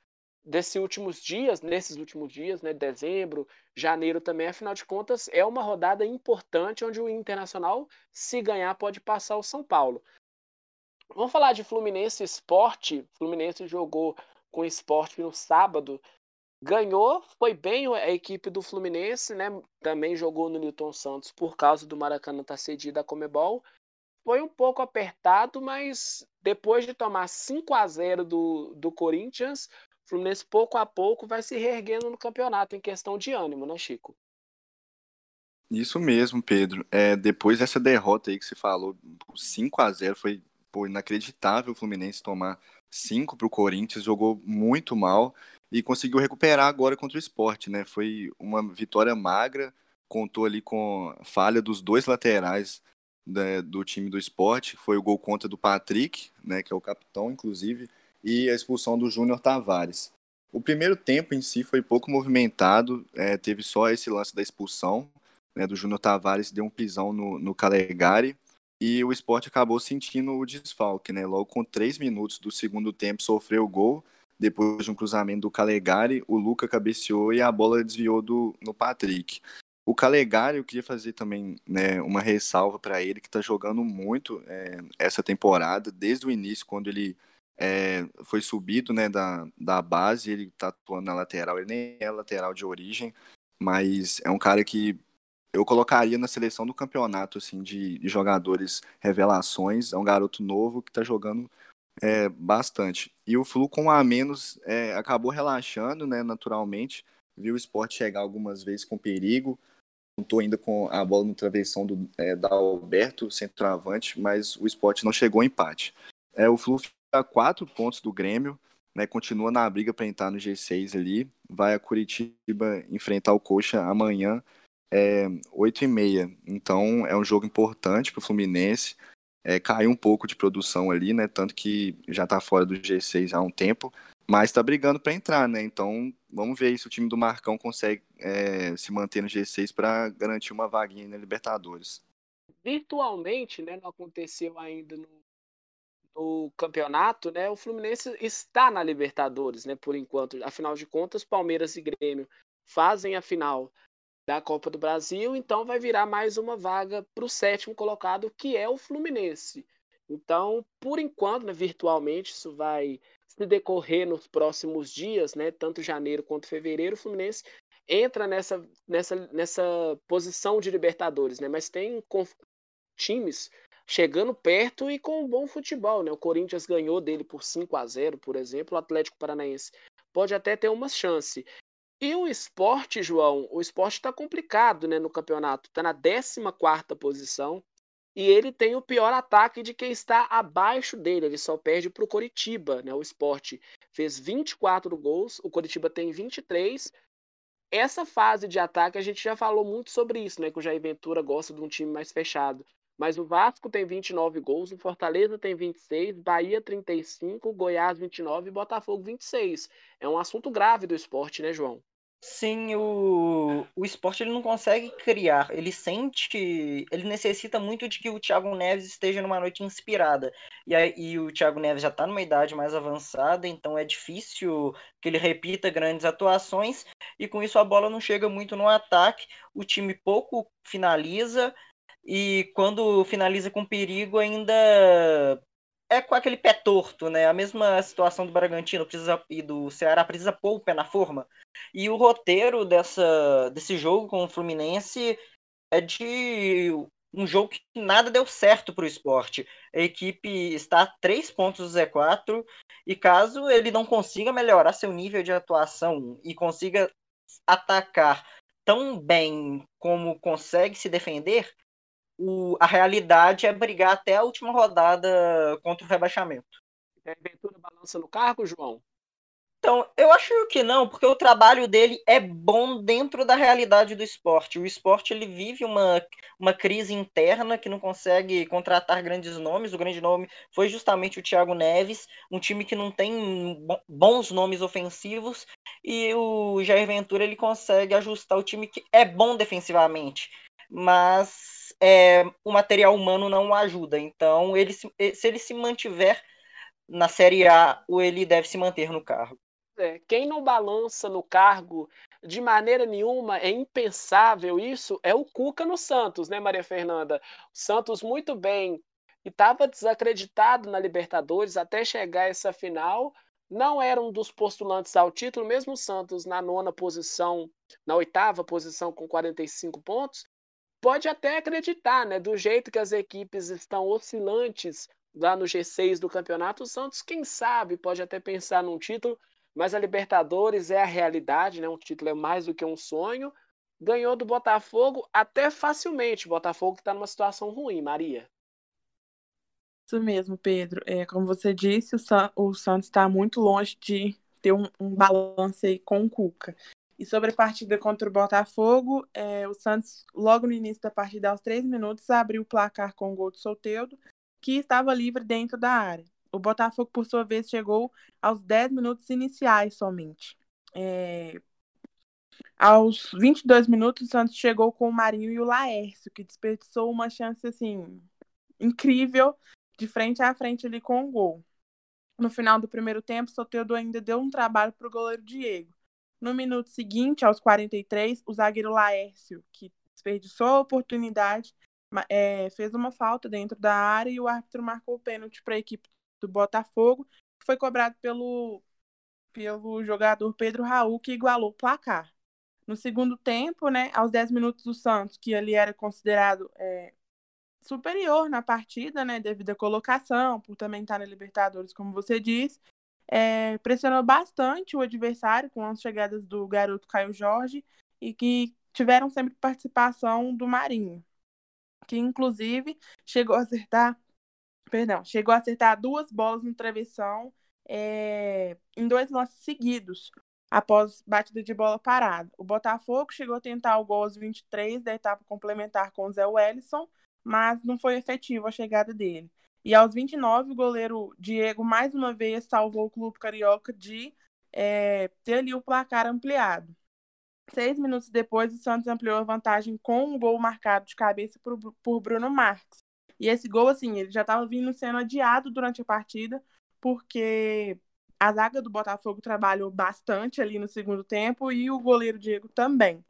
desses últimos dias, nesses últimos dias, né, dezembro, janeiro também, afinal de contas, é uma rodada importante onde o Internacional, se ganhar, pode passar o São Paulo. Vamos falar de Fluminense Esporte. Fluminense jogou com o Esporte no sábado. Ganhou, foi bem a equipe do Fluminense, né? Também jogou no Newton Santos por causa do Maracanã estar tá cedido a Comebol. Foi um pouco apertado, mas depois de tomar 5 a 0 do, do Corinthians, o Fluminense pouco a pouco vai se reerguendo no campeonato em questão de ânimo, né, Chico? Isso mesmo, Pedro. É, depois dessa derrota aí que você falou, 5 a 0 foi pô, inacreditável o Fluminense tomar 5 para o Corinthians, jogou muito mal e conseguiu recuperar agora contra o esporte, né? Foi uma vitória magra, contou ali com falha dos dois laterais né, do time do esporte, foi o gol contra do Patrick, né, que é o capitão, inclusive, e a expulsão do Júnior Tavares. O primeiro tempo em si foi pouco movimentado, é, teve só esse lance da expulsão né, do Júnior Tavares, deu um pisão no, no Calegari, e o esporte acabou sentindo o desfalque. Né? Logo com três minutos do segundo tempo sofreu o gol, depois de um cruzamento do Calegari, o Luca cabeceou e a bola desviou do, no Patrick. O Calegari, eu queria fazer também né, uma ressalva para ele, que está jogando muito é, essa temporada, desde o início, quando ele é, foi subido né, da, da base, ele está atuando na lateral, ele nem é lateral de origem, mas é um cara que eu colocaria na seleção do campeonato assim de, de jogadores revelações, é um garoto novo que está jogando é, bastante. E o Flu com a menos é, acabou relaxando, né, naturalmente, viu o esporte chegar algumas vezes com perigo, contou ainda com a bola no travessão do, é, da Alberto, centroavante, mas o esporte não chegou ao empate. É, o Flu a quatro pontos do Grêmio, né, continua na briga para entrar no G6 ali. Vai a Curitiba enfrentar o Coxa amanhã, é, 8 e meia. Então é um jogo importante para o Fluminense. É, caiu um pouco de produção ali, né? Tanto que já está fora do G6 há um tempo, mas está brigando para entrar, né? Então vamos ver se o time do Marcão consegue é, se manter no G6 para garantir uma vaguinha na Libertadores. Virtualmente, né? Não aconteceu ainda no no campeonato, né, o Fluminense está na Libertadores, né, por enquanto. Afinal de contas, Palmeiras e Grêmio fazem a final da Copa do Brasil, então vai virar mais uma vaga para o sétimo colocado, que é o Fluminense. Então, por enquanto, né, virtualmente, isso vai se decorrer nos próximos dias, né, tanto janeiro quanto fevereiro, o Fluminense entra nessa, nessa, nessa posição de Libertadores, né, mas tem times chegando perto e com um bom futebol, né? O Corinthians ganhou dele por 5 a 0, por exemplo, o Atlético Paranaense pode até ter uma chance. E o esporte, João, o esporte está complicado né, no campeonato, está na 14 posição e ele tem o pior ataque de quem está abaixo dele, ele só perde para o Coritiba, né? O esporte fez 24 gols, o Coritiba tem 23. Essa fase de ataque a gente já falou muito sobre isso, né? Que o Jair Ventura gosta de um time mais fechado. Mas o Vasco tem 29 gols, o Fortaleza tem 26, Bahia 35, Goiás 29 e Botafogo 26. É um assunto grave do esporte, né, João? Sim, o, o esporte ele não consegue criar, ele sente, ele necessita muito de que o Thiago Neves esteja numa noite inspirada. E, e o Thiago Neves já está numa idade mais avançada, então é difícil que ele repita grandes atuações, e com isso a bola não chega muito no ataque, o time pouco finaliza, e quando finaliza com perigo ainda é com aquele pé torto, né? A mesma situação do Bragantino precisa, e do Ceará precisa pôr o pé na forma. E o roteiro dessa, desse jogo com o Fluminense é de um jogo que nada deu certo para o esporte. A equipe está a três pontos do Z4 e caso ele não consiga melhorar seu nível de atuação e consiga atacar tão bem como consegue se defender, o, a realidade é brigar até a última rodada contra o rebaixamento. É Ventura balança no cargo, João? Então, eu acho que não, porque o trabalho dele é bom dentro da realidade do esporte. O esporte ele vive uma, uma crise interna que não consegue contratar grandes nomes. O grande nome foi justamente o Thiago Neves, um time que não tem bons nomes ofensivos, e o Jair Ventura ele consegue ajustar o time que é bom defensivamente. Mas é, o material humano não ajuda. Então, ele se, se ele se mantiver na Série A, ele deve se manter no cargo. É, quem não balança no cargo de maneira nenhuma, é impensável isso, é o Cuca no Santos, né, Maria Fernanda? O Santos muito bem e estava desacreditado na Libertadores até chegar essa final. Não era um dos postulantes ao título, mesmo o Santos na nona posição, na oitava posição com 45 pontos, pode até acreditar, né? Do jeito que as equipes estão oscilantes lá no G6 do campeonato, o Santos, quem sabe, pode até pensar num título, mas a Libertadores é a realidade, né? Um título é mais do que um sonho. Ganhou do Botafogo até facilmente. O Botafogo está numa situação ruim, Maria. Isso mesmo, Pedro. É, como você disse, o, o Santos está muito longe de ter um, um balanço aí com o Cuca. E sobre a partida contra o Botafogo, é, o Santos, logo no início da partida, aos três minutos, abriu o placar com o gol de Solteudo, que estava livre dentro da área. O Botafogo, por sua vez, chegou aos 10 minutos iniciais somente. É... Aos 22 minutos, o Santos chegou com o Marinho e o Laércio, que desperdiçou uma chance assim incrível de frente a frente ali com o gol. No final do primeiro tempo, Soteldo ainda deu um trabalho para o goleiro Diego. No minuto seguinte, aos 43, o zagueiro Laércio, que desperdiçou a oportunidade, é, fez uma falta dentro da área e o árbitro marcou o pênalti para a equipe do Botafogo, que foi cobrado pelo, pelo jogador Pedro Raul, que igualou o placar. No segundo tempo, né, aos 10 minutos do Santos, que ali era considerado é, superior na partida, né, devido à colocação, por também estar na Libertadores, como você disse, é, pressionou bastante o adversário com as chegadas do garoto Caio Jorge e que tiveram sempre participação do Marinho, que inclusive chegou a acertar, perdão, chegou a acertar duas bolas no travessão é, em dois lances seguidos após batida de bola parada. O Botafogo chegou a tentar o gol aos 23 da etapa complementar com o Zé Wellison, mas não foi efetivo a chegada dele. E aos 29, o goleiro Diego mais uma vez salvou o clube carioca de é, ter ali o placar ampliado. Seis minutos depois, o Santos ampliou a vantagem com um gol marcado de cabeça por, por Bruno Marques. E esse gol, assim, ele já estava vindo sendo adiado durante a partida, porque a zaga do Botafogo trabalhou bastante ali no segundo tempo e o goleiro Diego também.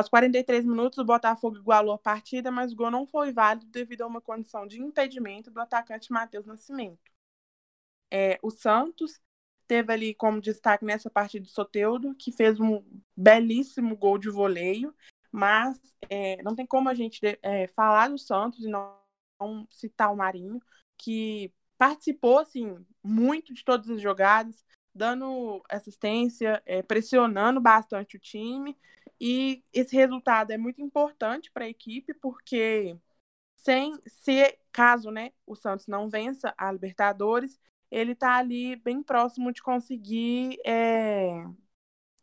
Aos 43 minutos, o Botafogo igualou a partida, mas o gol não foi válido devido a uma condição de impedimento do atacante Matheus Nascimento. É, o Santos teve ali como destaque nessa partida o Soteudo, que fez um belíssimo gol de voleio, mas é, não tem como a gente é, falar do Santos e não, não citar o Marinho, que participou assim, muito de todas as jogadas, dando assistência, é, pressionando bastante o time e esse resultado é muito importante para a equipe, porque sem se caso né, o Santos não vença a Libertadores, ele está ali bem próximo de conseguir é,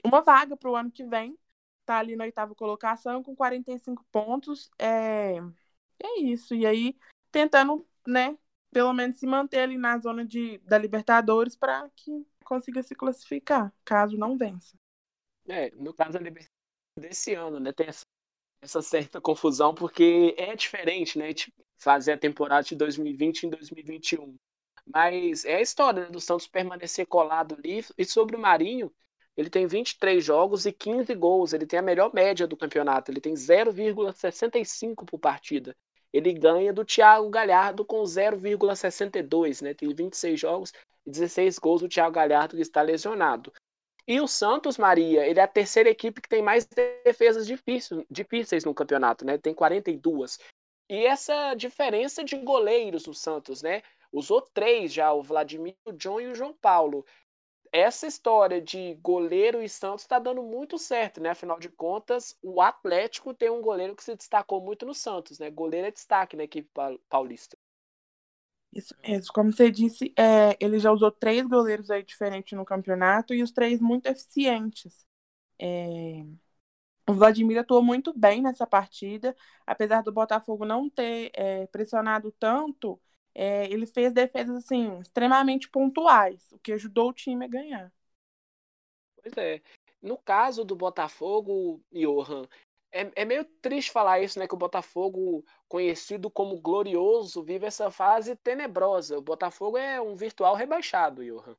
uma vaga para o ano que vem. Está ali na oitava colocação com 45 pontos. É, é isso. E aí, tentando, né, pelo menos se manter ali na zona de, da Libertadores para que consiga se classificar, caso não vença. É, no caso da Libertadores desse ano, né? Tem essa, essa certa confusão, porque é diferente, né? De fazer a temporada de 2020 em 2021. Mas é a história né, do Santos permanecer colado ali. E sobre o Marinho, ele tem 23 jogos e 15 gols. Ele tem a melhor média do campeonato. Ele tem 0,65 por partida. ele ganha do Thiago Galhardo com 0,62, né? Tem 26 jogos e 16 gols do Thiago Galhardo que está lesionado. E o Santos, Maria, ele é a terceira equipe que tem mais defesas difíceis, difíceis no campeonato, né? Tem 42. E essa diferença de goleiros do Santos, né? Usou três já, o Vladimir, o John e o João Paulo. Essa história de goleiro e Santos está dando muito certo, né? Afinal de contas, o Atlético tem um goleiro que se destacou muito no Santos, né? Goleiro é destaque na equipe paulista. Isso mesmo. Como você disse, é, ele já usou três goleiros aí diferentes no campeonato e os três muito eficientes. É, o Vladimir atuou muito bem nessa partida, apesar do Botafogo não ter é, pressionado tanto, é, ele fez defesas assim extremamente pontuais, o que ajudou o time a ganhar. Pois é. No caso do Botafogo, Johan, é, é meio triste falar isso, né? Que o Botafogo, conhecido como glorioso, vive essa fase tenebrosa. O Botafogo é um virtual rebaixado, Johan.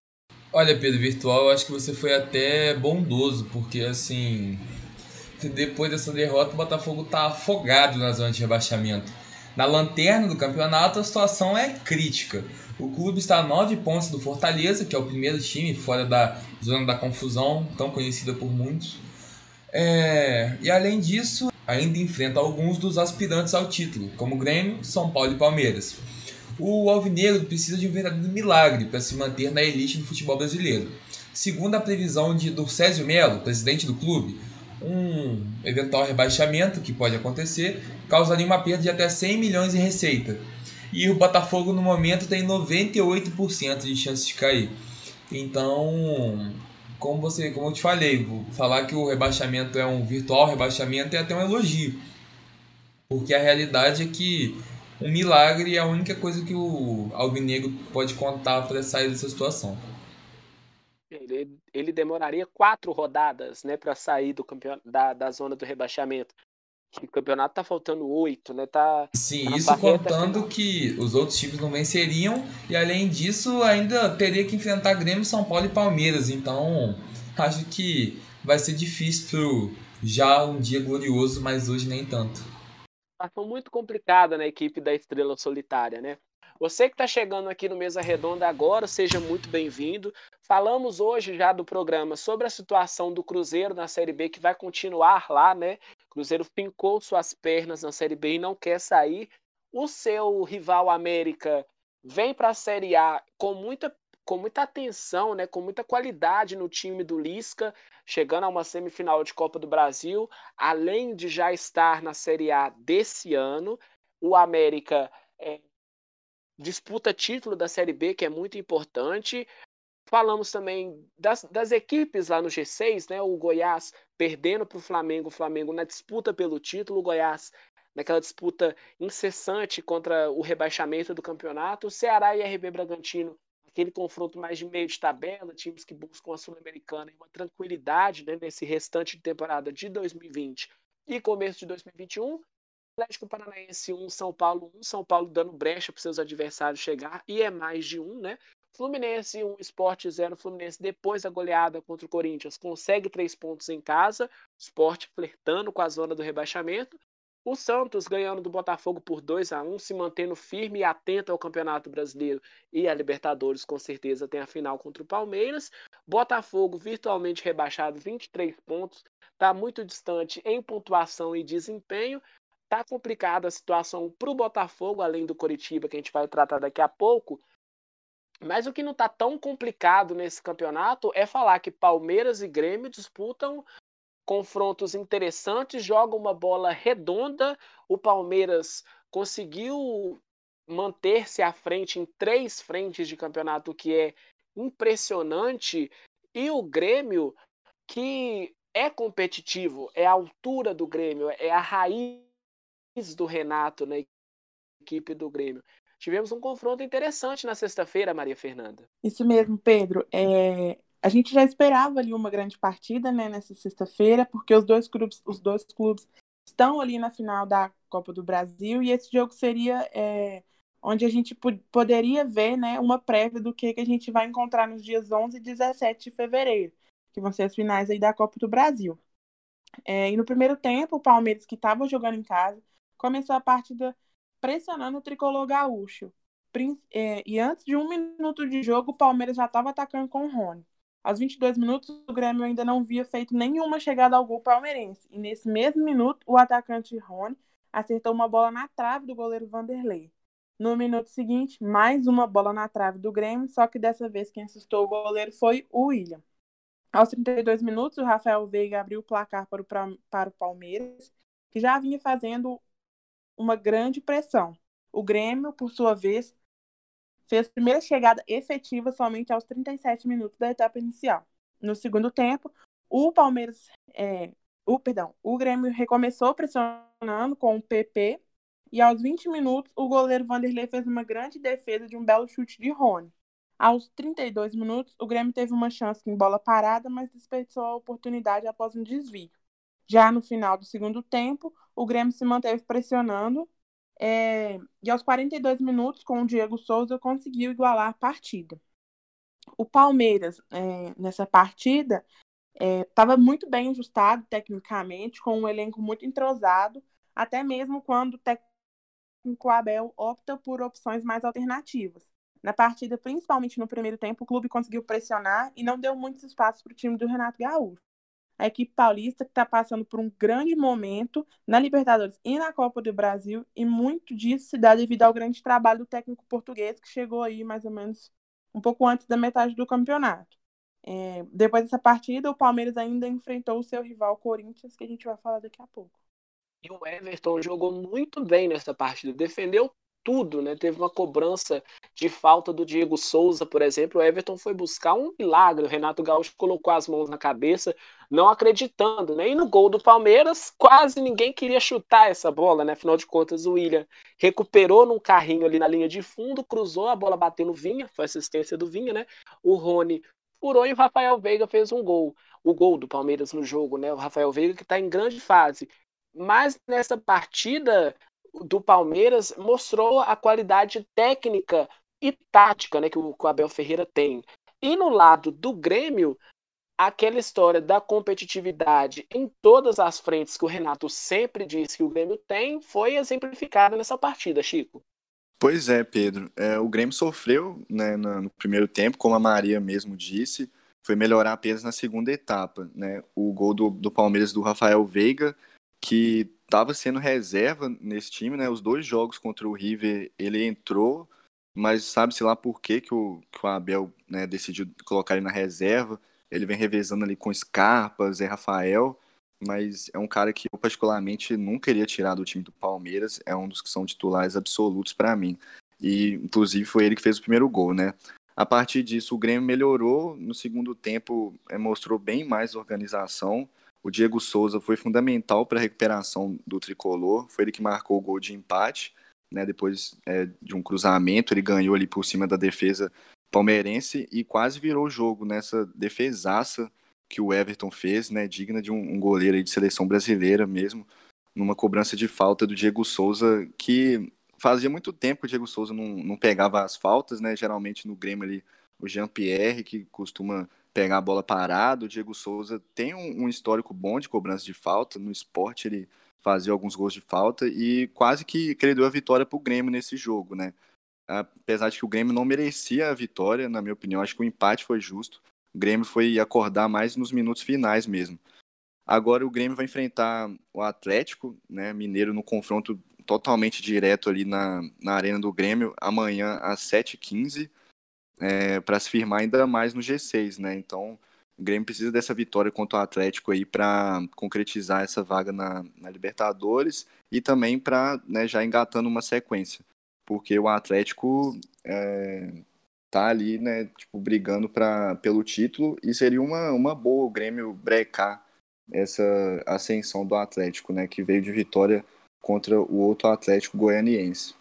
Olha, Pedro, virtual, eu acho que você foi até bondoso, porque assim, depois dessa derrota, o Botafogo está afogado na zona de rebaixamento. Na lanterna do campeonato, a situação é crítica. O clube está a nove pontos do Fortaleza, que é o primeiro time fora da zona da confusão, tão conhecida por muitos. É... E além disso, ainda enfrenta alguns dos aspirantes ao título, como Grêmio, São Paulo e Palmeiras. O Alvinegro precisa de um verdadeiro milagre para se manter na elite do futebol brasileiro. Segundo a previsão de Durcésio Melo, presidente do clube, um eventual rebaixamento que pode acontecer causaria uma perda de até 100 milhões em receita. E o Botafogo no momento tem 98% de chance de cair. Então, como você, como eu te falei, falar que o rebaixamento é um virtual rebaixamento é até um elogio. Porque a realidade é que um milagre é a única coisa que o Albinegro pode contar para sair dessa situação. Ele, ele demoraria quatro rodadas né, para sair do campeon... da, da zona do rebaixamento. O campeonato tá faltando oito, né? Tá, Sim, tá isso contando que os outros times não venceriam e além disso ainda teria que enfrentar Grêmio, São Paulo e Palmeiras. Então acho que vai ser difícil já um dia glorioso, mas hoje nem tanto. Situação muito complicada na equipe da Estrela Solitária, né? Você que está chegando aqui no Mesa Redonda agora, seja muito bem-vindo. Falamos hoje já do programa sobre a situação do Cruzeiro na Série B, que vai continuar lá, né? Cruzeiro fincou suas pernas na Série B e não quer sair. O seu rival América vem para a Série A com muita com muita atenção, né, com muita qualidade no time do Lisca, chegando a uma semifinal de Copa do Brasil, além de já estar na Série A desse ano. O América é, disputa título da Série B, que é muito importante. Falamos também das, das equipes lá no G6, né? O Goiás perdendo para o Flamengo, o Flamengo na disputa pelo título, o Goiás naquela disputa incessante contra o rebaixamento do campeonato, o Ceará e RB Bragantino, aquele confronto mais de meio de tabela, times que buscam a Sul-Americana e uma tranquilidade né, nesse restante de temporada de 2020 e começo de 2021. Atlético Paranaense 1, São Paulo 1, São Paulo dando brecha para seus adversários chegar, e é mais de um, né? Fluminense 1, Sport 0. Fluminense, depois da goleada contra o Corinthians, consegue três pontos em casa. Sport flertando com a zona do rebaixamento. O Santos ganhando do Botafogo por 2 a 1 se mantendo firme e atento ao Campeonato Brasileiro e a Libertadores, com certeza tem a final contra o Palmeiras. Botafogo virtualmente rebaixado, 23 pontos, está muito distante em pontuação e desempenho. Tá complicada a situação para o Botafogo, além do Coritiba, que a gente vai tratar daqui a pouco. Mas o que não está tão complicado nesse campeonato é falar que Palmeiras e Grêmio disputam confrontos interessantes, jogam uma bola redonda. O Palmeiras conseguiu manter-se à frente em três frentes de campeonato, que é impressionante. E o Grêmio, que é competitivo, é a altura do Grêmio, é a raiz do Renato na equipe do Grêmio. Tivemos um confronto interessante na sexta-feira, Maria Fernanda. Isso mesmo, Pedro. É, a gente já esperava ali uma grande partida né, nessa sexta-feira, porque os dois clubes, os dois clubes estão ali na final da Copa do Brasil e esse jogo seria é, onde a gente poderia ver né, uma prévia do que, que a gente vai encontrar nos dias 11 e 17 de fevereiro, que vão ser as finais aí da Copa do Brasil. É, e no primeiro tempo, o Palmeiras, que estava jogando em casa, começou a partida pressionando o tricolor gaúcho. É, e antes de um minuto de jogo, o Palmeiras já estava atacando com o Rony. Aos 22 minutos, o Grêmio ainda não havia feito nenhuma chegada ao gol palmeirense. E nesse mesmo minuto, o atacante Rony acertou uma bola na trave do goleiro Vanderlei. No minuto seguinte, mais uma bola na trave do Grêmio, só que dessa vez quem assustou o goleiro foi o William. Aos 32 minutos, o Rafael Veiga abriu o placar para o, para o Palmeiras, que já vinha fazendo uma grande pressão. O Grêmio, por sua vez, fez a primeira chegada efetiva somente aos 37 minutos da etapa inicial. No segundo tempo, o Palmeiras, é, o perdão, o Grêmio recomeçou pressionando com o PP e aos 20 minutos o goleiro Vanderlei fez uma grande defesa de um belo chute de Rony. Aos 32 minutos, o Grêmio teve uma chance em bola parada, mas desperdiçou a oportunidade após um desvio. Já no final do segundo tempo, o Grêmio se manteve pressionando é, e aos 42 minutos, com o Diego Souza, conseguiu igualar a partida. O Palmeiras, é, nessa partida, estava é, muito bem ajustado tecnicamente, com um elenco muito entrosado, até mesmo quando o técnico Abel opta por opções mais alternativas. Na partida, principalmente no primeiro tempo, o clube conseguiu pressionar e não deu muitos espaços para o time do Renato Gaúcho a equipe paulista que está passando por um grande momento na Libertadores e na Copa do Brasil, e muito disso se dá devido ao grande trabalho do técnico português, que chegou aí mais ou menos um pouco antes da metade do campeonato. É, depois dessa partida, o Palmeiras ainda enfrentou o seu rival Corinthians, que a gente vai falar daqui a pouco. E o Everton jogou muito bem nessa partida, defendeu tudo, né? Teve uma cobrança de falta do Diego Souza, por exemplo. O Everton foi buscar um milagre. O Renato Gaúcho colocou as mãos na cabeça, não acreditando, né? E no gol do Palmeiras, quase ninguém queria chutar essa bola, né? Afinal de contas, o William recuperou num carrinho ali na linha de fundo, cruzou, a bola bateu no Vinha, foi assistência do Vinha, né? O Rony furou e o Rafael Veiga fez um gol. O gol do Palmeiras no jogo, né? O Rafael Veiga que está em grande fase. Mas nessa partida, do Palmeiras mostrou a qualidade técnica e tática né, que, o, que o Abel Ferreira tem. E no lado do Grêmio, aquela história da competitividade em todas as frentes que o Renato sempre disse que o Grêmio tem foi exemplificada nessa partida, Chico. Pois é, Pedro. É, o Grêmio sofreu né, no primeiro tempo, como a Maria mesmo disse, foi melhorar apenas na segunda etapa. Né? O gol do, do Palmeiras do Rafael Veiga, que estava sendo reserva nesse time, né? Os dois jogos contra o River ele entrou, mas sabe-se lá por que, que, o, que o Abel né, decidiu colocar ele na reserva. Ele vem revezando ali com Scarpa, Zé Rafael, mas é um cara que eu particularmente nunca iria tirar do time do Palmeiras. É um dos que são titulares absolutos para mim. E inclusive foi ele que fez o primeiro gol, né? A partir disso, o Grêmio melhorou. No segundo tempo, é, mostrou bem mais organização. O Diego Souza foi fundamental para a recuperação do tricolor, foi ele que marcou o gol de empate, né, depois é, de um cruzamento, ele ganhou ali por cima da defesa palmeirense e quase virou o jogo nessa defesaça que o Everton fez, né, digna de um, um goleiro de seleção brasileira mesmo, numa cobrança de falta do Diego Souza, que fazia muito tempo que o Diego Souza não, não pegava as faltas, né, geralmente no Grêmio ali o Jean-Pierre, que costuma pegar a bola parado. O Diego Souza tem um, um, histórico bom de cobrança de falta. No esporte ele fazia alguns gols de falta e quase que, que ele deu a vitória para o Grêmio nesse jogo, né? Apesar de que o Grêmio não merecia a vitória, na minha opinião, acho que o empate foi justo. O Grêmio foi acordar mais nos minutos finais mesmo. Agora o Grêmio vai enfrentar o Atlético, né, Mineiro, no confronto totalmente direto ali na, na Arena do Grêmio, amanhã às 7h15 é, para se firmar ainda mais no G6, né? Então, o Grêmio precisa dessa vitória contra o Atlético aí para concretizar essa vaga na, na Libertadores e também para né, já engatando uma sequência, porque o Atlético é, tá ali, né, tipo, brigando pra, pelo título e seria uma, uma boa o Grêmio brecar essa ascensão do Atlético, né, que veio de vitória contra o outro Atlético goianiense.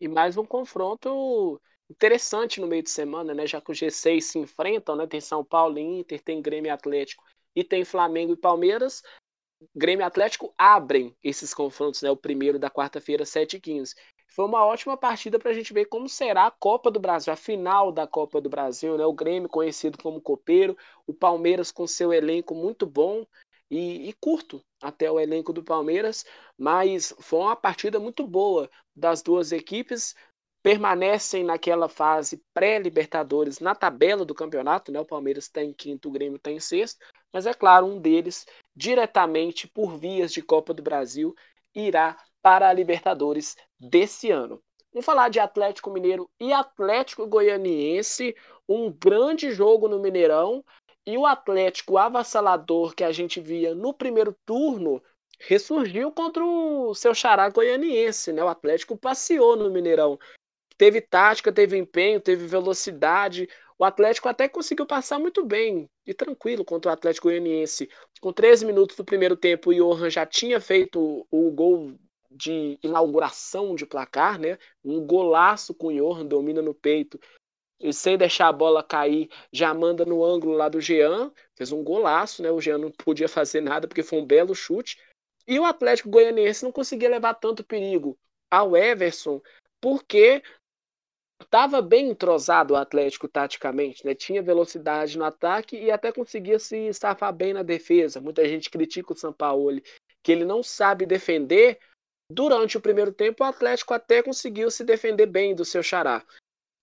E mais um confronto interessante no meio de semana, né? Já que os G6 se enfrentam, né? Tem São Paulo e Inter, tem Grêmio Atlético e tem Flamengo e Palmeiras. Grêmio Atlético abrem esses confrontos, né? O primeiro da quarta-feira, 7 e 15 Foi uma ótima partida para a gente ver como será a Copa do Brasil, a final da Copa do Brasil, né? O Grêmio conhecido como copeiro, o Palmeiras com seu elenco muito bom. e, e, curto até o elenco do Palmeiras, mas foi uma partida muito boa das duas equipes. Permanecem naquela fase pré-Libertadores na tabela do campeonato, né? O Palmeiras está em quinto, o Grêmio está em sexto, mas é claro, um deles, diretamente por vias de Copa do Brasil, irá para a Libertadores desse ano. Vamos falar de Atlético Mineiro e Atlético Goianiense, um grande jogo no Mineirão, e o Atlético avassalador que a gente via no primeiro turno ressurgiu contra o seu xará goianiense, né? O Atlético passeou no Mineirão. Teve tática, teve empenho, teve velocidade. O Atlético até conseguiu passar muito bem e tranquilo contra o Atlético Goianiense. Com 13 minutos do primeiro tempo, o Johan já tinha feito o gol de inauguração de placar, né? Um golaço com o Johan, domina no peito e sem deixar a bola cair, já manda no ângulo lá do Jean, fez um golaço, né? O Jean não podia fazer nada porque foi um belo chute. E o Atlético Goianiense não conseguia levar tanto perigo ao Everson, porque estava bem entrosado o Atlético taticamente, né? Tinha velocidade no ataque e até conseguia se safar bem na defesa. Muita gente critica o Sampaoli que ele não sabe defender. Durante o primeiro tempo, o Atlético até conseguiu se defender bem do seu xará.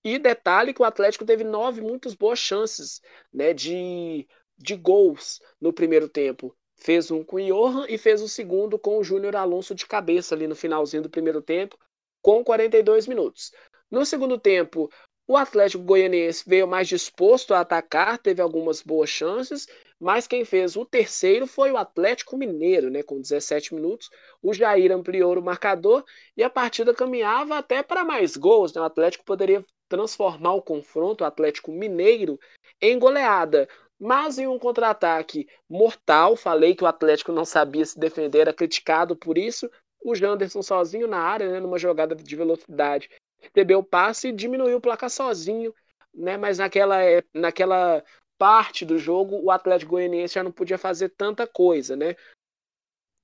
E detalhe que o Atlético teve nove muitas boas chances né, de, de gols no primeiro tempo. Fez um com o Johan e fez o segundo com o Júnior Alonso de cabeça ali no finalzinho do primeiro tempo, com 42 minutos. No segundo tempo, o Atlético Goianiense veio mais disposto a atacar, teve algumas boas chances, mas quem fez o terceiro foi o Atlético Mineiro, né, com 17 minutos. O Jair ampliou o marcador e a partida caminhava até para mais gols. Né? O Atlético poderia transformar o confronto Atlético Mineiro em goleada. Mas em um contra-ataque mortal, falei que o Atlético não sabia se defender, era criticado por isso. O Janderson sozinho na área, né, numa jogada de velocidade, recebeu o passe e diminuiu o placar sozinho, né? Mas naquela, é, naquela parte do jogo, o Atlético Goianiense já não podia fazer tanta coisa, né?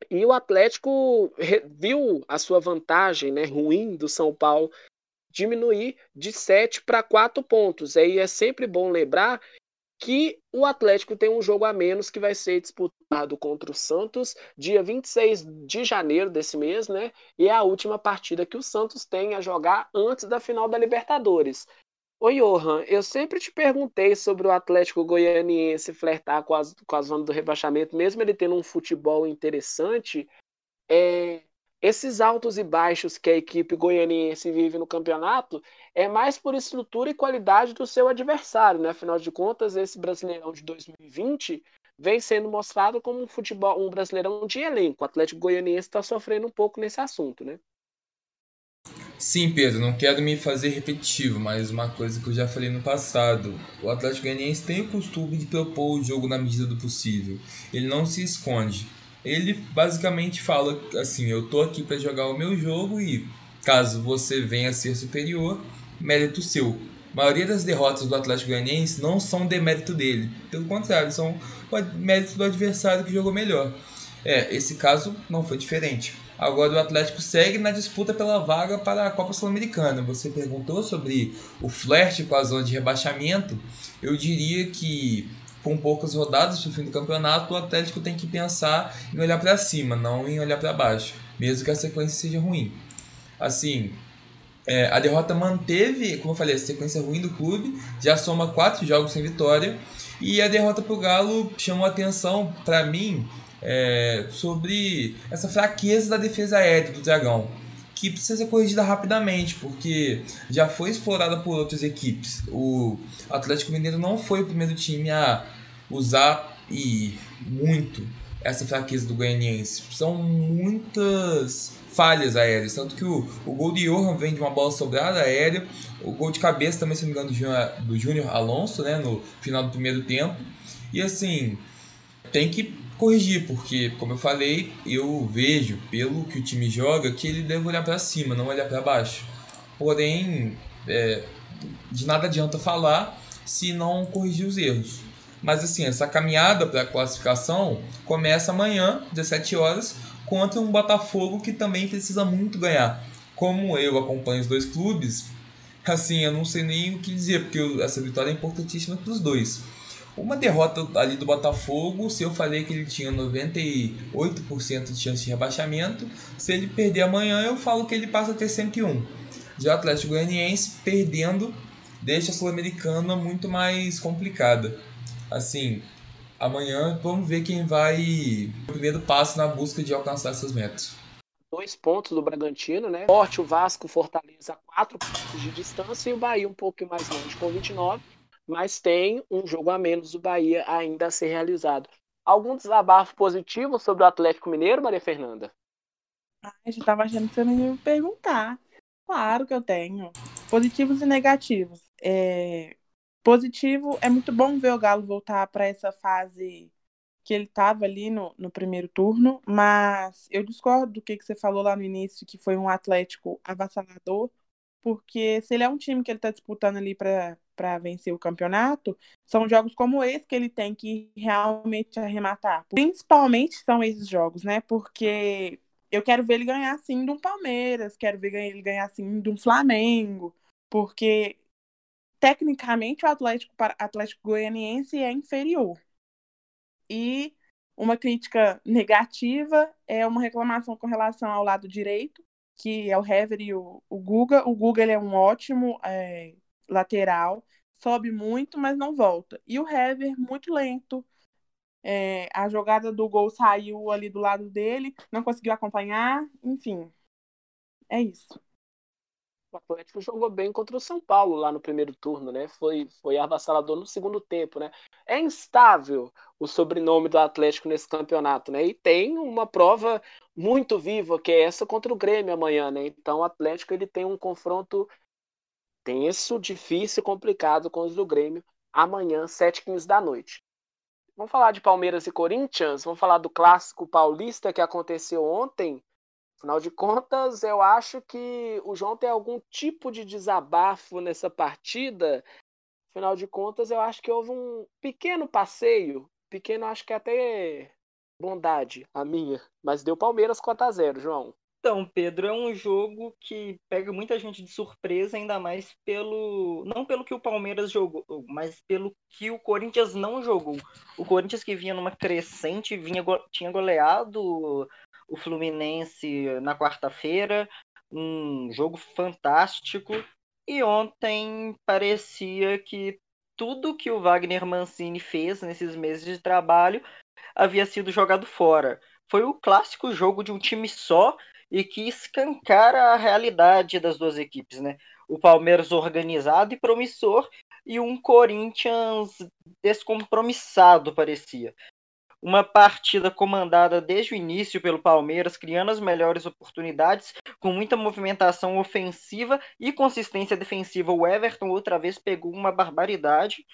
E o Atlético viu a sua vantagem, né, ruim do São Paulo diminuir de 7 para 4 pontos. Aí é sempre bom lembrar que o Atlético tem um jogo a menos que vai ser disputado contra o Santos dia 26 de janeiro desse mês, né? E é a última partida que o Santos tem a jogar antes da final da Libertadores. Ô Johan, eu sempre te perguntei sobre o Atlético Goianiense flertar com, as, com a zona do rebaixamento, mesmo ele tendo um futebol interessante. É, esses altos e baixos que a equipe goianiense vive no campeonato é mais por estrutura e qualidade do seu adversário, né? Afinal de contas, esse Brasileirão de 2020 vem sendo mostrado como um futebol, um Brasileirão de elenco. O Atlético Goianiense está sofrendo um pouco nesse assunto, né? Sim, Pedro, não quero me fazer repetitivo, mas uma coisa que eu já falei no passado: o Atlético Goianiense tem o costume de propor o jogo na medida do possível. Ele não se esconde ele basicamente fala assim: eu tô aqui para jogar o meu jogo e caso você venha a ser superior, mérito seu. A maioria das derrotas do Atlético Goianiense não são demérito dele, pelo contrário, são mérito do adversário que jogou melhor. É, esse caso não foi diferente. Agora o Atlético segue na disputa pela vaga para a Copa Sul-Americana. Você perguntou sobre o flerte com a zona de rebaixamento. Eu diria que com poucas rodadas para o fim do campeonato, o Atlético tem que pensar em olhar para cima, não em olhar para baixo, mesmo que a sequência seja ruim. Assim, é, a derrota manteve, como eu falei, a sequência ruim do clube, já soma quatro jogos sem vitória, e a derrota para o Galo chamou atenção para mim é, sobre essa fraqueza da defesa aérea do Dragão que precisa ser corrigida rapidamente, porque já foi explorada por outras equipes. O Atlético Mineiro não foi o primeiro time a usar e muito essa fraqueza do Goianiense. São muitas falhas aéreas, tanto que o, o gol de Johan vem de uma bola sobrada aérea, o gol de cabeça também, se não me engano, do Júnior Alonso, né, no final do primeiro tempo. E assim, tem que corrigir, porque, como eu falei, eu vejo, pelo que o time joga, que ele deve olhar para cima, não olhar para baixo. Porém, é, de nada adianta falar se não corrigir os erros. Mas assim, essa caminhada para a classificação começa amanhã, 17 horas, contra um Botafogo que também precisa muito ganhar. Como eu acompanho os dois clubes, assim, eu não sei nem o que dizer, porque essa vitória é importantíssima para os dois. Uma derrota ali do Botafogo, se eu falei que ele tinha 98% de chance de rebaixamento, se ele perder amanhã, eu falo que ele passa a ter 101. Já o Atlético Goianiense perdendo deixa a Sul-Americana muito mais complicada. Assim, amanhã vamos ver quem vai o primeiro passo na busca de alcançar essas metas. Dois pontos do Bragantino, né? Forte o Vasco, Fortaleza, quatro pontos de distância e o Bahia um pouco mais longe com 29, mas tem um jogo a menos do Bahia ainda a ser realizado. Algum desabafo positivo sobre o Atlético Mineiro, Maria Fernanda? Ai, eu estava achando que você não ia me perguntar. Claro que eu tenho. Positivos e negativos. É, positivo, é muito bom ver o Galo voltar para essa fase que ele estava ali no, no primeiro turno, mas eu discordo do que, que você falou lá no início, que foi um Atlético avassalador, porque se ele é um time que ele está disputando ali para vencer o campeonato, são jogos como esse que ele tem que realmente arrematar. Principalmente são esses jogos, né? Porque eu quero ver ele ganhar sim de um Palmeiras, quero ver ele ganhar sim de um Flamengo, porque tecnicamente o Atlético, Atlético Goianiense é inferior. E uma crítica negativa é uma reclamação com relação ao lado direito, que é o Hever e o, o Guga. O Guga ele é um ótimo é, lateral, sobe muito, mas não volta. E o Hever, muito lento. É, a jogada do gol saiu ali do lado dele, não conseguiu acompanhar, enfim. É isso o Atlético jogou bem contra o São Paulo lá no primeiro turno, né? Foi, foi avassalador no segundo tempo, né? É instável o sobrenome do Atlético nesse campeonato, né? E tem uma prova muito viva que é essa contra o Grêmio amanhã, né? Então o Atlético ele tem um confronto tenso, difícil, complicado com os do Grêmio amanhã, 7h15 da noite. Vamos falar de Palmeiras e Corinthians, vamos falar do clássico paulista que aconteceu ontem. Afinal de contas, eu acho que o João tem algum tipo de desabafo nessa partida. Afinal de contas, eu acho que houve um pequeno passeio. Pequeno, acho que até bondade a minha. Mas deu Palmeiras 4 a 0 João. Então, Pedro, é um jogo que pega muita gente de surpresa, ainda mais pelo. Não pelo que o Palmeiras jogou, mas pelo que o Corinthians não jogou. O Corinthians que vinha numa crescente, vinha, tinha goleado o Fluminense na quarta-feira, um jogo fantástico. E ontem parecia que tudo que o Wagner Mancini fez nesses meses de trabalho havia sido jogado fora. Foi o clássico jogo de um time só e que escancara a realidade das duas equipes, né? O Palmeiras organizado e promissor e um Corinthians descompromissado parecia uma partida comandada desde o início pelo Palmeiras, criando as melhores oportunidades, com muita movimentação ofensiva e consistência defensiva. O Everton outra vez pegou uma barbaridade.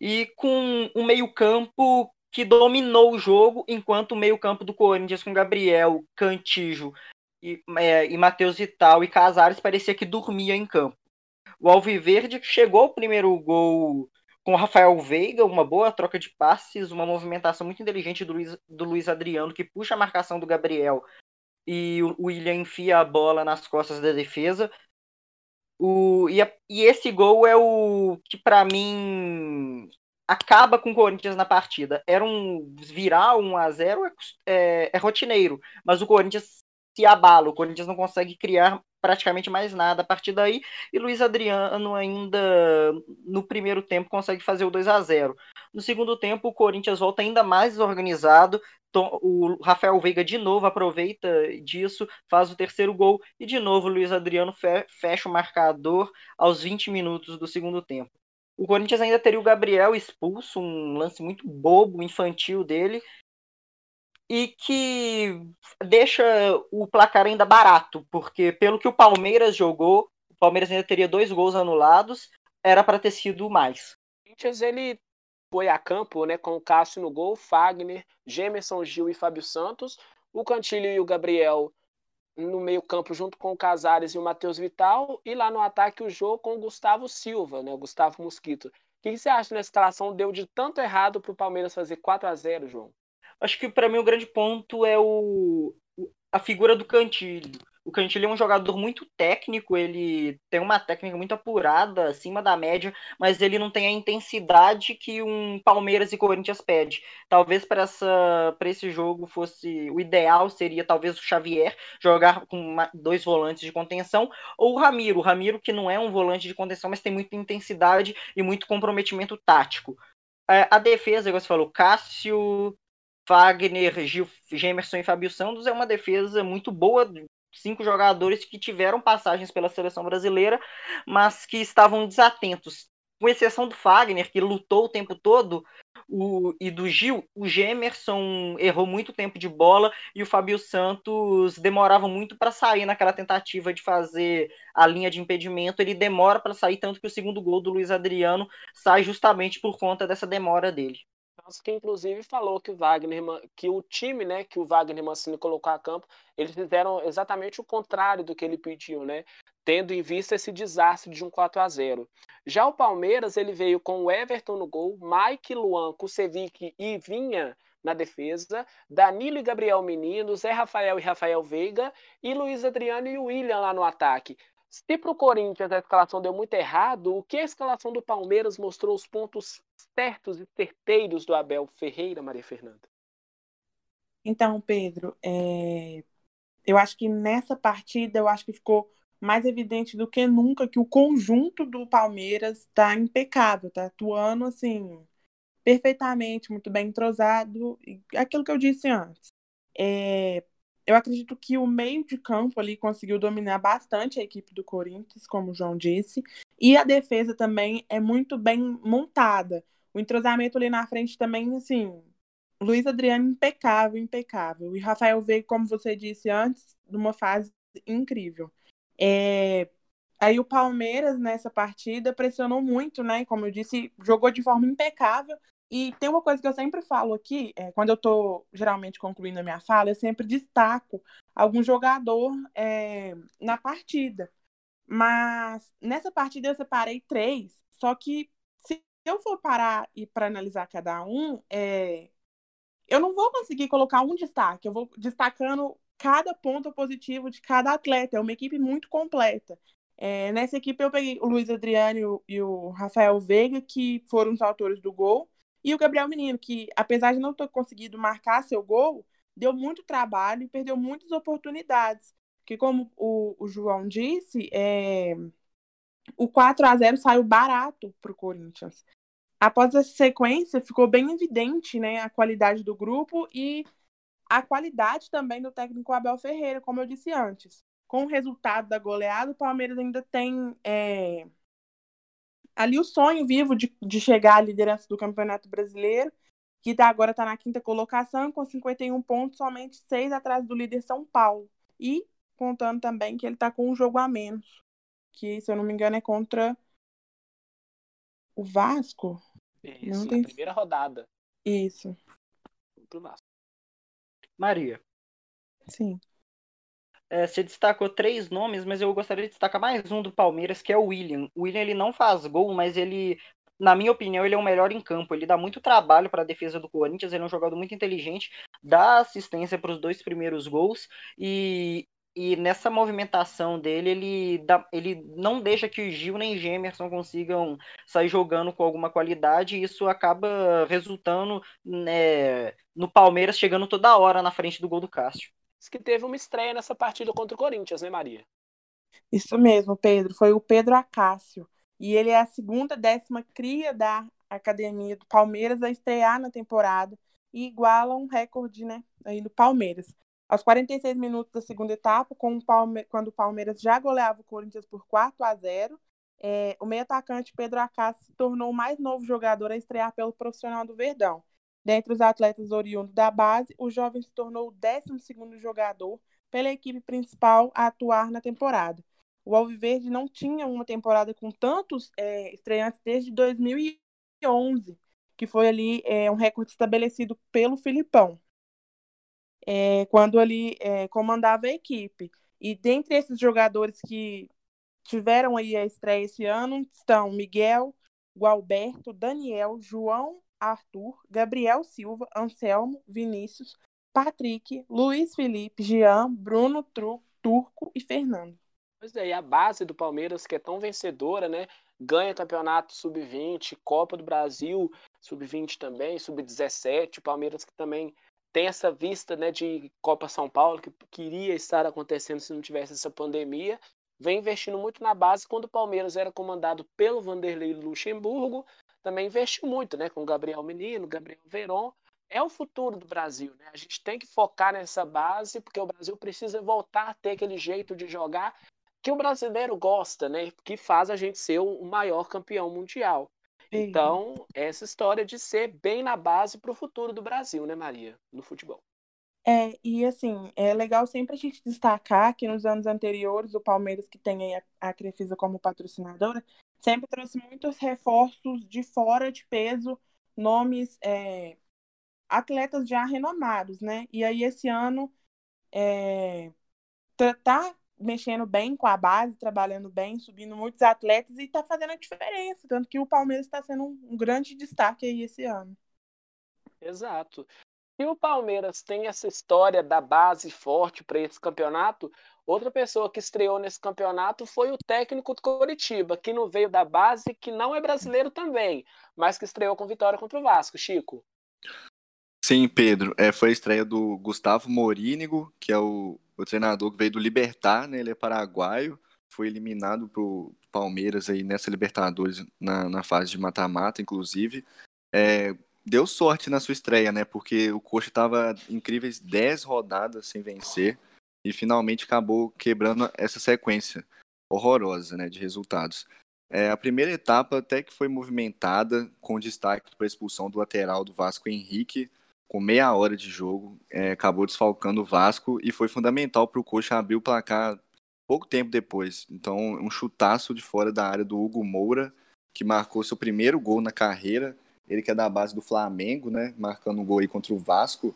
E com um meio-campo que dominou o jogo, enquanto o meio-campo do Corinthians com Gabriel, Cantijo e, é, e Matheus Vital e Casares parecia que dormia em campo. O Alviverde chegou ao primeiro gol com o Rafael Veiga, uma boa troca de passes, uma movimentação muito inteligente do Luiz, do Luiz Adriano, que puxa a marcação do Gabriel e o William enfia a bola nas costas da defesa. O, e, a, e esse gol é o que, para mim, acaba com o Corinthians na partida. Era um virar 1 a 0 é, é, é rotineiro, mas o Corinthians se abala, o Corinthians não consegue criar praticamente mais nada a partir daí, e Luiz Adriano ainda no primeiro tempo consegue fazer o 2 a 0 No segundo tempo, o Corinthians volta ainda mais desorganizado, o Rafael Veiga de novo aproveita disso, faz o terceiro gol, e de novo o Luiz Adriano fecha o marcador aos 20 minutos do segundo tempo. O Corinthians ainda teria o Gabriel expulso, um lance muito bobo, infantil dele, e que deixa o placar ainda barato, porque pelo que o Palmeiras jogou, o Palmeiras ainda teria dois gols anulados, era para ter sido mais. O Corinthians ele foi a campo, né, com o Cássio no gol, Fagner, Gemerson Gil e Fábio Santos, o Cantilho e o Gabriel no meio-campo junto com o Casares e o Matheus Vital, e lá no ataque o jogo com o Gustavo Silva, né, o Gustavo Mosquito. O que você acha nessa escalação deu de tanto errado para o Palmeiras fazer 4 a 0 João? Acho que para mim o grande ponto é o, a figura do Cantilho. O Cantilho é um jogador muito técnico, ele tem uma técnica muito apurada, acima da média, mas ele não tem a intensidade que um Palmeiras e Corinthians pede. Talvez para esse jogo fosse o ideal seria talvez o Xavier jogar com uma, dois volantes de contenção ou o Ramiro, o Ramiro que não é um volante de contenção, mas tem muita intensidade e muito comprometimento tático. É, a defesa, como você falou, Cássio, Wagner, Gil, Gemerson e Fábio Santos é uma defesa muito boa cinco jogadores que tiveram passagens pela seleção brasileira, mas que estavam desatentos. Com exceção do Fagner, que lutou o tempo todo, o, e do Gil, o Gemerson errou muito tempo de bola e o Fabio Santos demorava muito para sair naquela tentativa de fazer a linha de impedimento. Ele demora para sair, tanto que o segundo gol do Luiz Adriano sai justamente por conta dessa demora dele que inclusive falou que o Wagner, que o time, né, que o Wagner Mancini colocou a campo, eles fizeram exatamente o contrário do que ele pediu, né, tendo em vista esse desastre de um 4 a 0. Já o Palmeiras, ele veio com o Everton no gol, Mike, Luan, Kusevic e Vinha na defesa, Danilo e Gabriel Menino, Zé Rafael e Rafael Veiga e Luiz Adriano e William lá no ataque. Se para o Corinthians a escalação deu muito errado, o que a escalação do Palmeiras mostrou os pontos certos e certeiros do Abel Ferreira, Maria Fernanda? Então, Pedro, é... eu acho que nessa partida eu acho que ficou mais evidente do que nunca que o conjunto do Palmeiras está impecável, está atuando assim perfeitamente, muito bem entrosado, aquilo que eu disse antes. É, eu acredito que o meio de campo ali conseguiu dominar bastante a equipe do Corinthians, como o João disse, e a defesa também é muito bem montada. O entrosamento ali na frente também, assim, Luiz Adriano impecável, impecável. E Rafael veio, como você disse antes, numa fase incrível. É... Aí o Palmeiras, nessa partida, pressionou muito, né? Como eu disse, jogou de forma impecável, e tem uma coisa que eu sempre falo aqui, é, quando eu estou geralmente concluindo a minha fala, eu sempre destaco algum jogador é, na partida. Mas nessa partida eu separei três, só que se eu for parar e para analisar cada um, é, eu não vou conseguir colocar um destaque, eu vou destacando cada ponto positivo de cada atleta. É uma equipe muito completa. É, nessa equipe eu peguei o Luiz Adriano e o, e o Rafael Veiga, que foram os autores do gol. E o Gabriel Menino, que apesar de não ter conseguido marcar seu gol, deu muito trabalho e perdeu muitas oportunidades. Que como o, o João disse, é... o 4 a 0 saiu barato para o Corinthians. Após essa sequência, ficou bem evidente né, a qualidade do grupo e a qualidade também do técnico Abel Ferreira, como eu disse antes. Com o resultado da goleada, o Palmeiras ainda tem é, ali o sonho vivo de, de chegar à liderança do Campeonato Brasileiro, que tá, agora está na quinta colocação, com 51 pontos, somente seis atrás do líder São Paulo. E contando também que ele está com um jogo a menos, que, se eu não me engano, é contra o Vasco. Isso, não tem... primeira rodada. Isso. Contra o Vasco. Maria. Sim. É, você destacou três nomes, mas eu gostaria de destacar mais um do Palmeiras, que é o William. O William ele não faz gol, mas ele, na minha opinião, ele é o melhor em campo. Ele dá muito trabalho para a defesa do Corinthians, ele é um jogador muito inteligente, dá assistência para os dois primeiros gols e, e nessa movimentação dele, ele, dá, ele não deixa que o Gil nem Gemerson consigam sair jogando com alguma qualidade, e isso acaba resultando né, no Palmeiras chegando toda hora na frente do gol do Cássio que teve uma estreia nessa partida contra o Corinthians, né, Maria? Isso mesmo, Pedro. Foi o Pedro Acácio. E ele é a segunda décima cria da academia do Palmeiras a estrear na temporada e iguala um recorde, né, aí do Palmeiras. Aos 46 minutos da segunda etapa, o quando o Palmeiras já goleava o Corinthians por 4 a 0, é, o meio atacante Pedro Acácio se tornou o mais novo jogador a estrear pelo profissional do Verdão. Dentre os atletas oriundos da base, o jovem se tornou o 12º jogador pela equipe principal a atuar na temporada. O Alviverde não tinha uma temporada com tantos é, estreantes desde 2011, que foi ali é, um recorde estabelecido pelo Filipão, é, quando ele é, comandava a equipe. E dentre esses jogadores que tiveram aí a estreia esse ano estão Miguel, Gualberto, Daniel, João Arthur, Gabriel Silva, Anselmo, Vinícius, Patrick, Luiz Felipe, Jean, Bruno, Tru, Turco e Fernando. Pois é, e a base do Palmeiras, que é tão vencedora, né? Ganha campeonato sub-20, Copa do Brasil, sub-20 também, sub-17. O Palmeiras que também tem essa vista né, de Copa São Paulo, que queria estar acontecendo se não tivesse essa pandemia. Vem investindo muito na base. Quando o Palmeiras era comandado pelo Vanderlei Luxemburgo, também investiu muito, né? Com o Gabriel Menino, Gabriel Veron. É o futuro do Brasil, né? A gente tem que focar nessa base, porque o Brasil precisa voltar a ter aquele jeito de jogar que o brasileiro gosta, né? Que faz a gente ser o maior campeão mundial. Então, essa história de ser bem na base para o futuro do Brasil, né, Maria? No futebol. É, e assim, é legal sempre a gente destacar que nos anos anteriores, o Palmeiras, que tem a, a Crefisa como patrocinadora, sempre trouxe muitos reforços de fora de peso, nomes, é, atletas já renomados, né? E aí esse ano é, tá, tá mexendo bem com a base, trabalhando bem, subindo muitos atletas e está fazendo a diferença. Tanto que o Palmeiras está sendo um, um, grande destaque aí esse ano. Exato. E o Palmeiras tem essa história da base forte para esse campeonato. Outra pessoa que estreou nesse campeonato foi o técnico do Coritiba, que não veio da base, que não é brasileiro também, mas que estreou com vitória contra o Vasco. Chico. Sim, Pedro. É, foi a estreia do Gustavo Morínigo, que é o, o treinador que veio do Libertar, né? Ele é paraguaio, foi eliminado pro Palmeiras aí nessa Libertadores na, na fase de mata-mata, inclusive. É, deu sorte na sua estreia, né? Porque o Coxa estava incríveis 10 rodadas sem vencer e finalmente acabou quebrando essa sequência horrorosa, né, de resultados. É, a primeira etapa até que foi movimentada, com destaque para a expulsão do lateral do Vasco Henrique, com meia hora de jogo, é, acabou desfalcando o Vasco e foi fundamental para o Coxa abrir o placar pouco tempo depois. Então, um chutaço de fora da área do Hugo Moura, que marcou seu primeiro gol na carreira. Ele que é da base do Flamengo, né? Marcando um gol aí contra o Vasco,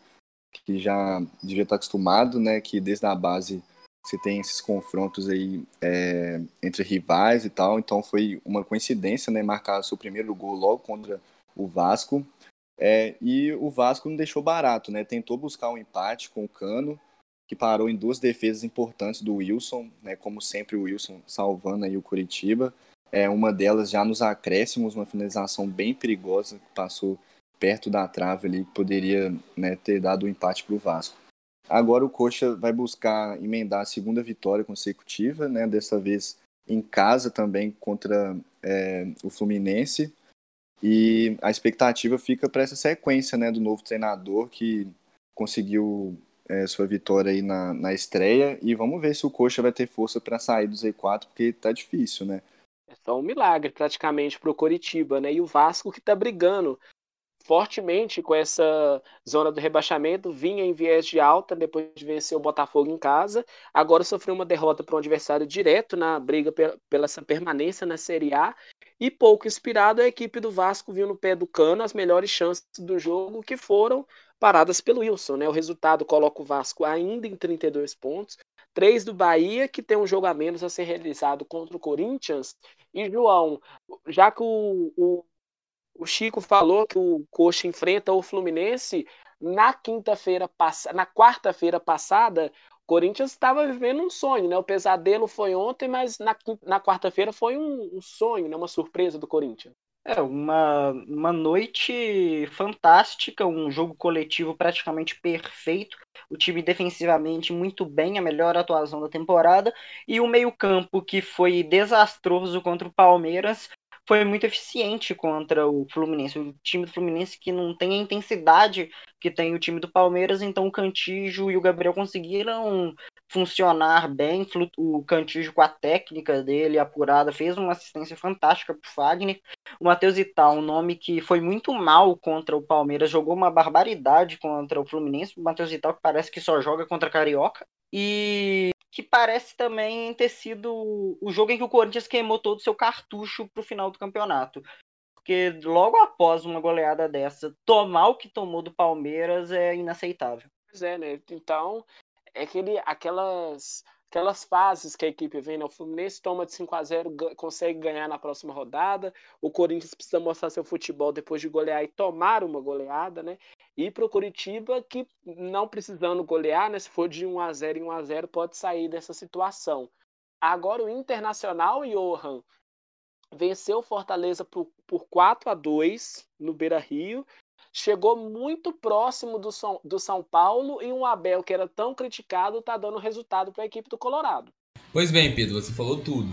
que já devia estar acostumado, né? Que desde a base você tem esses confrontos aí é, entre rivais e tal. Então foi uma coincidência, né? Marcar seu primeiro gol logo contra o Vasco. É, e o Vasco não deixou barato, né? Tentou buscar um empate com o Cano, que parou em duas defesas importantes do Wilson, né? Como sempre o Wilson salvando aí o Curitiba. É, uma delas já nos acréscimos, uma finalização bem perigosa que passou perto da trave ali, que poderia né, ter dado o um empate para o Vasco. Agora o Coxa vai buscar emendar a segunda vitória consecutiva, né? Dessa vez em casa também contra é, o Fluminense. E a expectativa fica para essa sequência né, do novo treinador que conseguiu é, sua vitória aí na, na estreia. E vamos ver se o Coxa vai ter força para sair do Z4, porque tá difícil, né? É só um milagre praticamente para o Coritiba, né? E o Vasco que está brigando fortemente com essa zona do rebaixamento, vinha em viés de alta depois de vencer o Botafogo em casa, agora sofreu uma derrota para um adversário direto na briga pela essa permanência na Série A, e pouco inspirado, a equipe do Vasco viu no pé do cano as melhores chances do jogo que foram paradas pelo Wilson. Né? O resultado coloca o Vasco ainda em 32 pontos, três do Bahia, que tem um jogo a menos a ser realizado contra o Corinthians. E, João, já que o, o o Chico falou que o Coxa enfrenta o Fluminense na quinta-feira passada, na quarta-feira passada, o Corinthians estava vivendo um sonho, né? O pesadelo foi ontem, mas na, na quarta-feira foi um, um, sonho, né? Uma surpresa do Corinthians. É, uma, uma noite fantástica, um jogo coletivo praticamente perfeito, o time defensivamente muito bem, a melhor atuação da temporada, e o meio-campo que foi desastroso contra o Palmeiras, foi muito eficiente contra o Fluminense. O time do Fluminense que não tem a intensidade que tem o time do Palmeiras, então o Cantijo e o Gabriel conseguiram funcionar bem. O Cantijo, com a técnica dele apurada, fez uma assistência fantástica para o Fagner. O Matheus Ital, um nome que foi muito mal contra o Palmeiras, jogou uma barbaridade contra o Fluminense. O Matheus Ital, que parece que só joga contra Carioca. E que parece também ter sido o jogo em que o Corinthians queimou todo o seu cartucho para o final do campeonato. Porque logo após uma goleada dessa, tomar o que tomou do Palmeiras é inaceitável. Pois é, né? Então, é aquele, aquelas aquelas fases que a equipe vem, né? O Fluminense toma de 5 a 0 consegue ganhar na próxima rodada. O Corinthians precisa mostrar seu futebol depois de golear e tomar uma goleada, né? E para o Curitiba, que não precisando golear, né? Se for de 1 a 0 em 1 a 0 pode sair dessa situação. Agora o Internacional, Johan, venceu o Fortaleza por, por 4 a 2 no Beira Rio chegou muito próximo do São, do São Paulo e um Abel que era tão criticado está dando resultado para a equipe do Colorado. Pois bem, Pedro, você falou tudo.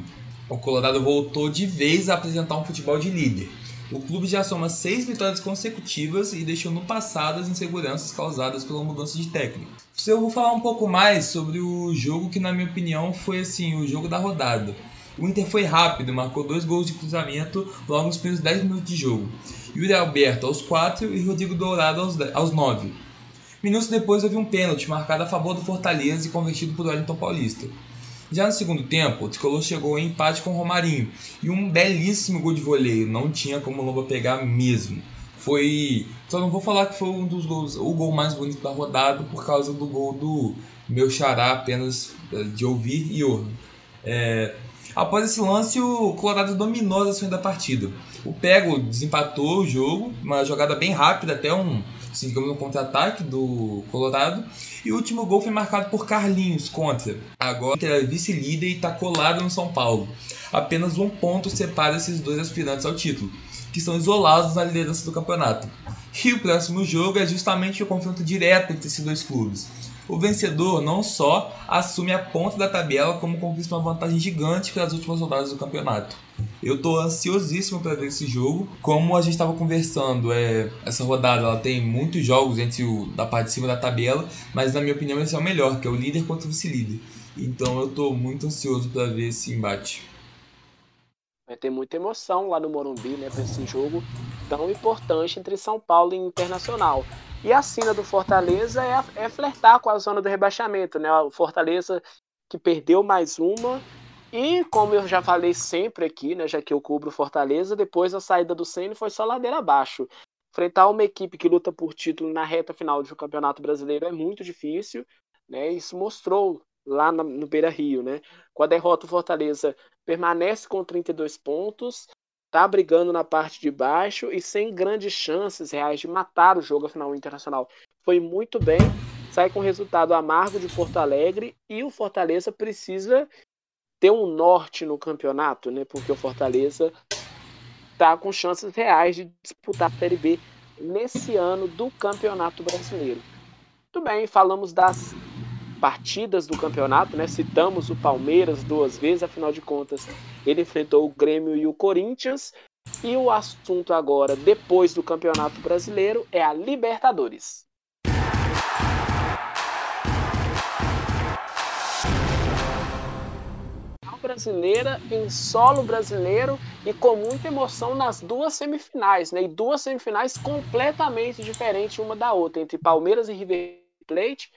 O Colorado voltou de vez a apresentar um futebol de líder. O clube já soma seis vitórias consecutivas e deixou no passado as inseguranças causadas pela mudança de técnico. Eu vou falar um pouco mais sobre o jogo que, na minha opinião, foi assim o jogo da rodada. O Inter foi rápido, marcou dois gols de cruzamento logo nos primeiros 10 minutos de jogo. Yuri Alberto aos 4 e Rodrigo Dourado aos, 10, aos 9. Minutos depois houve um pênalti marcado a favor do Fortaleza e convertido por Wellington Paulista. Já no segundo tempo, o Tricolor chegou em empate com o Romarinho e um belíssimo gol de voleio, não tinha como o Lomba pegar mesmo. Foi. Só não vou falar que foi um dos gols, o gol mais bonito da rodada por causa do gol do meu xará apenas eh, de ouvir e ouro. É, Após esse lance, o Colorado dominou as ações da partida. O Pego desempatou o jogo, uma jogada bem rápida, até um, assim, um contra-ataque do Colorado. E o último gol foi marcado por Carlinhos contra. Agora é vice-líder e está colado no São Paulo. Apenas um ponto separa esses dois aspirantes ao título, que estão isolados na liderança do campeonato. E o próximo jogo é justamente o confronto direto entre esses dois clubes o vencedor não só assume a ponta da tabela, como conquista uma vantagem gigante pelas últimas rodadas do campeonato. Eu estou ansiosíssimo para ver esse jogo. Como a gente estava conversando, é, essa rodada ela tem muitos jogos entre o da parte de cima da tabela, mas na minha opinião esse é o melhor, que é o líder contra o vice-líder. Então eu estou muito ansioso para ver esse embate. Vai ter muita emoção lá no Morumbi, né, para esse jogo tão importante entre São Paulo e Internacional. E a sina do Fortaleza é, é flertar com a zona do rebaixamento, né? O Fortaleza que perdeu mais uma. E como eu já falei sempre aqui, né, já que eu cubro Fortaleza, depois da saída do Ceni foi só ladeira abaixo. Enfrentar uma equipe que luta por título na reta final do Campeonato Brasileiro é muito difícil, né? Isso mostrou lá no Beira Rio, né? Com a derrota, o Fortaleza permanece com 32 pontos, tá brigando na parte de baixo e sem grandes chances reais de matar o jogo afinal o Internacional. Foi muito bem, sai com resultado amargo de Porto Alegre e o Fortaleza precisa ter um norte no campeonato, né? Porque o Fortaleza tá com chances reais de disputar a Série B nesse ano do Campeonato Brasileiro. Muito bem, falamos das partidas do campeonato, né? Citamos o Palmeiras duas vezes, afinal de contas, ele enfrentou o Grêmio e o Corinthians. E o assunto agora, depois do Campeonato Brasileiro, é a Libertadores. brasileira em solo brasileiro e com muita emoção nas duas semifinais, né? E duas semifinais completamente diferentes uma da outra, entre Palmeiras e River Plate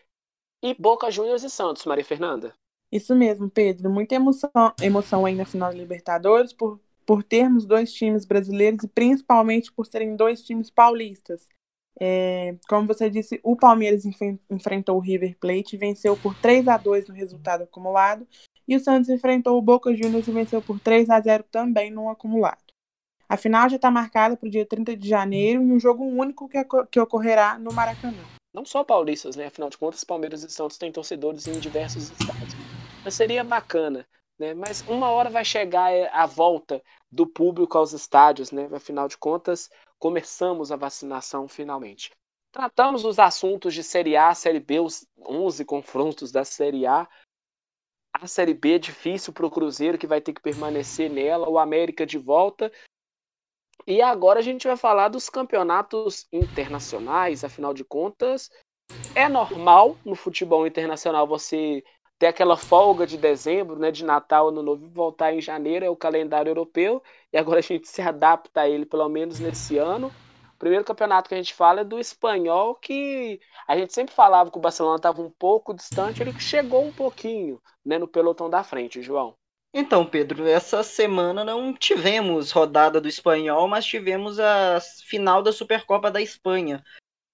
e Boca Juniors e Santos, Maria Fernanda. Isso mesmo, Pedro. Muita emoção, emoção aí na final da Libertadores por, por termos dois times brasileiros e principalmente por serem dois times paulistas. É, como você disse, o Palmeiras enfrentou o River Plate e venceu por 3 a 2 no resultado acumulado. E o Santos enfrentou o Boca Juniors e venceu por 3 a 0 também no acumulado. A final já está marcada para o dia 30 de janeiro e um jogo único que, que ocorrerá no Maracanã não só paulistas, né? Afinal de contas, Palmeiras e Santos têm torcedores em diversos estados. Mas seria bacana, né? Mas uma hora vai chegar é, a volta do público aos estádios, né? Afinal de contas, começamos a vacinação finalmente. Tratamos os assuntos de Série A, Série B, os 11 confrontos da Série A. A Série B é difícil para o Cruzeiro, que vai ter que permanecer nela. O América de volta. E agora a gente vai falar dos campeonatos internacionais, afinal de contas, é normal no futebol internacional você ter aquela folga de dezembro, né, de Natal, Ano Novo, voltar em janeiro, é o calendário europeu, e agora a gente se adapta a ele, pelo menos nesse ano. O primeiro campeonato que a gente fala é do espanhol, que a gente sempre falava que o Barcelona estava um pouco distante, ele chegou um pouquinho né, no pelotão da frente, João. Então, Pedro, essa semana não tivemos rodada do espanhol, mas tivemos a final da Supercopa da Espanha.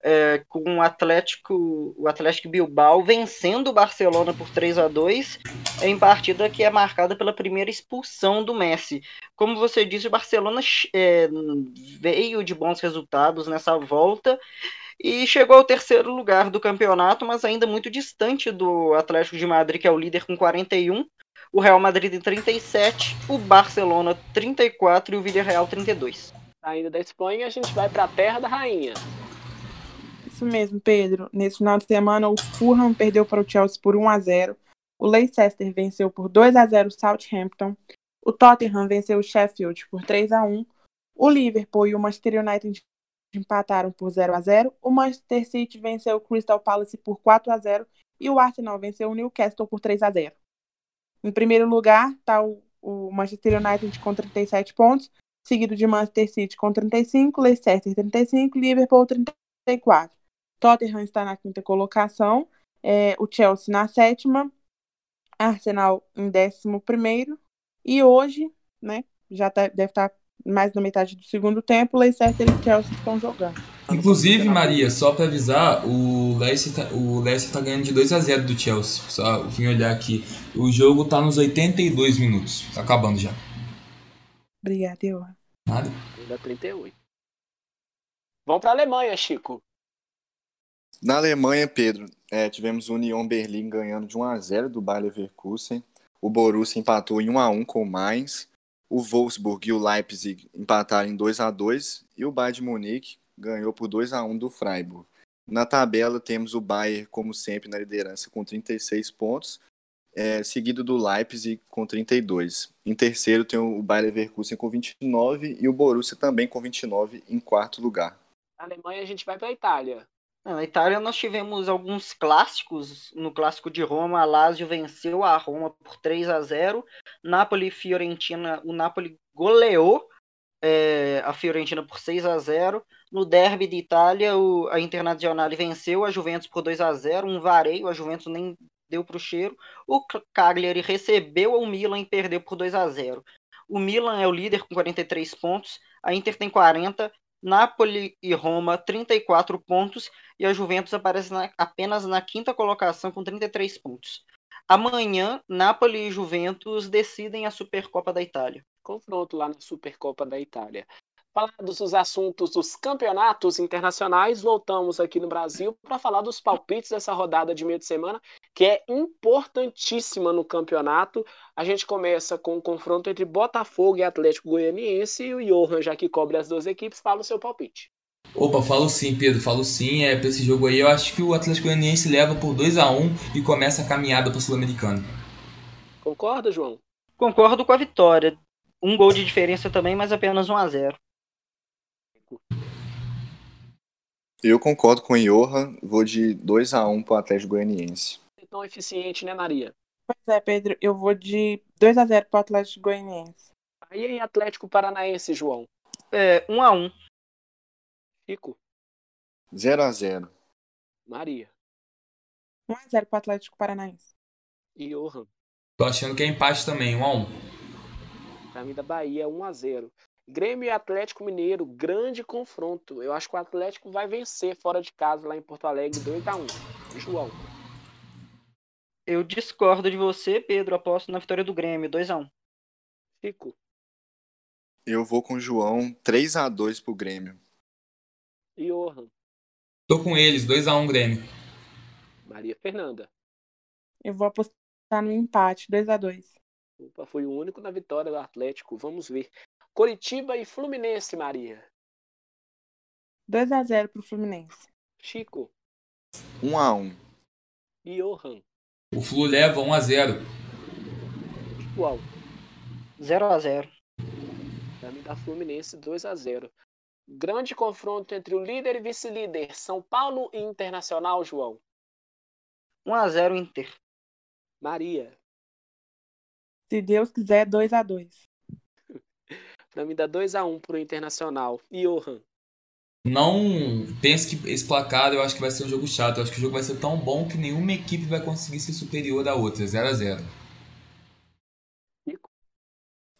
é, com o Atlético, o Atlético Bilbao vencendo o Barcelona por 3 a 2 em partida que é marcada pela primeira expulsão do Messi. Como você disse, o Barcelona é, veio de bons resultados nessa volta e chegou ao terceiro lugar do campeonato, mas ainda muito distante do Atlético de Madrid, que é o líder com 41, o Real Madrid em 37, o Barcelona 34 e o Villarreal 32. Ainda da Espanha, a gente vai para a terra da rainha. Isso mesmo, Pedro. Nesse final de semana, o Fulham perdeu para o Chelsea por 1 a 0. O Leicester venceu por 2 a 0 o Southampton. O Tottenham venceu o Sheffield por 3 a 1. O Liverpool e o Manchester United empataram por 0 a 0. O Manchester City venceu o Crystal Palace por 4 a 0 e o Arsenal venceu o Newcastle por 3 a 0. Em primeiro lugar está o, o, Manchester United com 37 pontos, seguido de Manchester City com 35, Leicester 35, Liverpool 34. Tottenham está na quinta colocação, é, o Chelsea na sétima, Arsenal em décimo primeiro e hoje, né, já tá, deve estar tá mais na metade do segundo tempo, Leicester e Chelsea estão jogando. Inclusive, Maria, só para avisar, o Leicester, tá, o Leicester tá ganhando de 2 a 0 do Chelsea. Só vim olhar aqui. O jogo tá nos 82 minutos. Tá acabando já. Obrigada, eu. Nada. Ainda 38. Vamos para a Alemanha, Chico. Na Alemanha, Pedro, é, tivemos o Union Berlim ganhando de 1 a 0 do Bayer Leverkusen. O Borussia empatou em 1 a 1 com o Mainz o Wolfsburg e o Leipzig empataram em 2 a 2 e o Bayern de Munique ganhou por 2 a 1 do Freiburg. Na tabela temos o Bayern, como sempre, na liderança com 36 pontos, é, seguido do Leipzig com 32. Em terceiro tem o Bayer Leverkusen com 29 e o Borussia também com 29 em quarto lugar. Na Alemanha a gente vai para a Itália. Na Itália nós tivemos alguns clássicos. No clássico de Roma, a Lazio venceu a Roma por 3 a 0. Napoli e Fiorentina, o Napoli goleou é, a Fiorentina por 6 a 0. No derby de Itália, o, a Internazionale venceu a Juventus por 2 a 0. Um vareio, a Juventus nem deu para o cheiro. O Cagliari recebeu o Milan e perdeu por 2 a 0. O Milan é o líder com 43 pontos, a Inter tem 40 Napoli e Roma 34 pontos e a Juventus aparece na, apenas na quinta colocação com 33 pontos. Amanhã, Napoli e Juventus decidem a Supercopa da Itália. Confronto lá na Supercopa da Itália. Falados os assuntos dos campeonatos internacionais, voltamos aqui no Brasil para falar dos palpites dessa rodada de meio de semana, que é importantíssima no campeonato. A gente começa com o um confronto entre Botafogo e Atlético Goianiense e o Johan, já que cobre as duas equipes, fala o seu palpite. Opa, falo sim, Pedro, falo sim. É, para esse jogo aí, eu acho que o Atlético Goianiense leva por 2 a 1 e começa a caminhada para o Sul-Americano. Concorda, João? Concordo com a vitória. Um gol de diferença também, mas apenas 1 a 0 eu concordo com o Johan, vou de 2 a 1 para o Atlético Goianiense. Tão eficiente, né, Maria? Pois é, Pedro, eu vou de 2 a 0 para o Atlético Goianiense. Aí em Atlético Paranaense, João? É, 1 a 1 Chico? 0 a 0 Maria? 1 a 0 para o Atlético Paranaense. E Johan? Tô achando que é empate também, 1 a 1 Mim da Bahia, 1 a 0 Grêmio e Atlético Mineiro, grande confronto. Eu acho que o Atlético vai vencer fora de casa lá em Porto Alegre 2 a 1. João. Eu discordo de você, Pedro. Aposto na vitória do Grêmio, 2 a 1. Fico. Eu vou com o João, 3 a 2 pro Grêmio. E Johan. Tô com eles, 2 a 1 Grêmio. Maria Fernanda. Eu vou apostar no empate, 2 a 2. Opa, foi o único na vitória do Atlético. Vamos ver. Coritiba e Fluminense, Maria. 2 a 0 pro Fluminense. Chico. 1 a 1. E Johan. O Flu leva 1 a 0. Qual? 0 a 0. Pra mim da Fluminense 2 a 0. Grande confronto entre o líder e vice-líder, São Paulo e Internacional, João. 1 a 0 Inter. Maria. Se Deus quiser, 2 a 2. Pra mim dá 2x1 pro Internacional. E Johan? Não pense que esse placar eu acho que vai ser um jogo chato. Eu acho que o jogo vai ser tão bom que nenhuma equipe vai conseguir ser superior à outra. 0x0.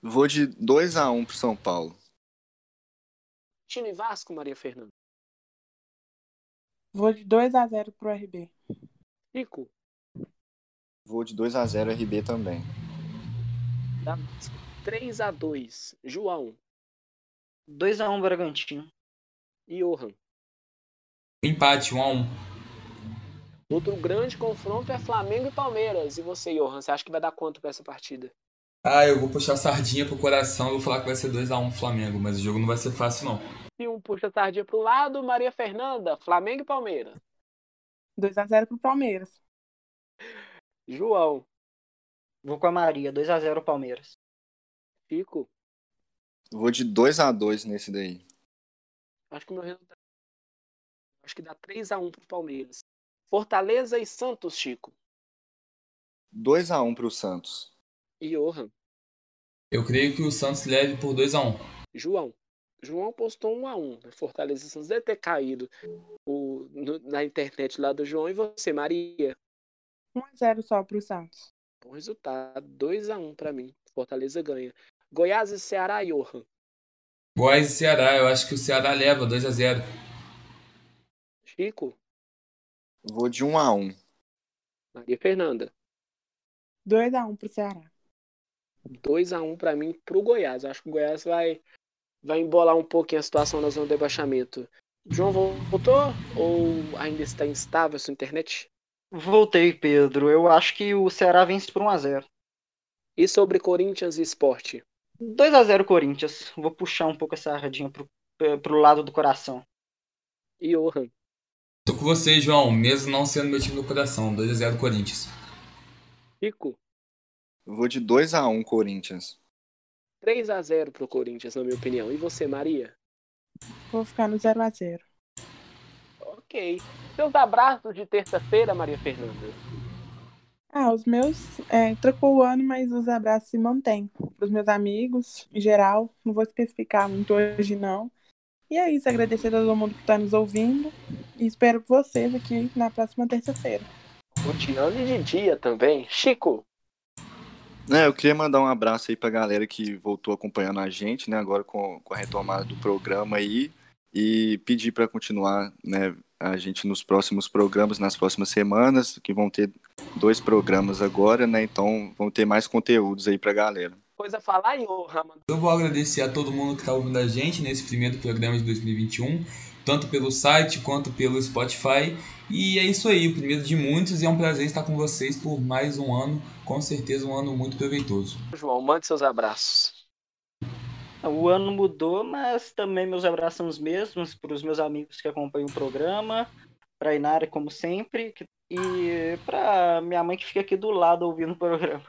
Vou de 2x1 pro São Paulo. Time Vasco, Maria Fernanda. Vou de 2 a 0 pro RB. Chico. Vou de 2 a 0 RB também. 3 a 2 João. 2 a 1 Bragantino. E Johan. Empate, 1 a 1 Outro grande confronto é Flamengo e Palmeiras. E você, Johan, você acha que vai dar quanto pra essa partida? Ah, eu vou puxar a sardinha pro coração e vou falar que vai ser 2x1 Flamengo, mas o jogo não vai ser fácil, não. E um puxa a sardinha pro lado, Maria Fernanda, Flamengo e Palmeiras. 2x0 pro Palmeiras. João. Vou com a Maria, 2x0 Palmeiras. Fico. Vou de 2x2 nesse daí. Acho que o meu resultado. Acho que dá 3x1 pro Palmeiras. Fortaleza e Santos, Chico. 2x1 pro Santos. E Johan. Eu creio que o Santos leve por 2x1. João. João postou 1x1. Fortaleza e Santos deve ter caído o, no, na internet lá do João. E você, Maria? 1x0 só pro Santos. Bom resultado. 2x1 pra mim. Fortaleza ganha. Goiás e Ceará, Johan. Goiás e Ceará, eu acho que o Ceará leva 2x0. Chico. Vou de 1x1. Maria Fernanda. 2x1 pro Ceará. 2x1 pra mim pro Goiás. Eu acho que o Goiás vai, vai embolar um pouquinho a situação na zona de rebaixamento. João voltou ou ainda está instável a sua internet? Voltei, Pedro. Eu acho que o Ceará vence por 1x0. E sobre Corinthians e Esporte? 2x0 Corinthians. Vou puxar um pouco essa sardinha pro, pro lado do coração. E Johan? Tô com você, João, mesmo não sendo meu time do coração. 2x0 Corinthians. Rico? Vou de 2x1 Corinthians. 3x0 pro Corinthians, na minha opinião. E você, Maria? Vou ficar no 0x0. Ok. Seus abraços de terça-feira, Maria Fernanda? Ah, os meus. É, trocou o ano, mas os abraços se mantêm. Para os meus amigos, em geral. Não vou especificar muito hoje, não. E é isso. Agradecer a todo mundo que está nos ouvindo. E espero vocês aqui na próxima terça-feira. Continuando de dia também. Chico. É, eu queria mandar um abraço aí pra galera que voltou acompanhando a gente, né? Agora com, com a retomada do programa aí. E pedir para continuar, né? A gente nos próximos programas, nas próximas semanas, que vão ter dois programas agora, né? Então vão ter mais conteúdos aí pra galera. Coisa a falar, Johan? Eu vou agradecer a todo mundo que está ouvindo a gente nesse primeiro programa de 2021, tanto pelo site quanto pelo Spotify. E é isso aí, o primeiro de muitos, e é um prazer estar com vocês por mais um ano, com certeza um ano muito proveitoso. João, mande seus abraços. O ano mudou, mas também meus abraços são os mesmos para os meus amigos que acompanham o programa, para a Inara, como sempre, e para minha mãe que fica aqui do lado ouvindo o programa.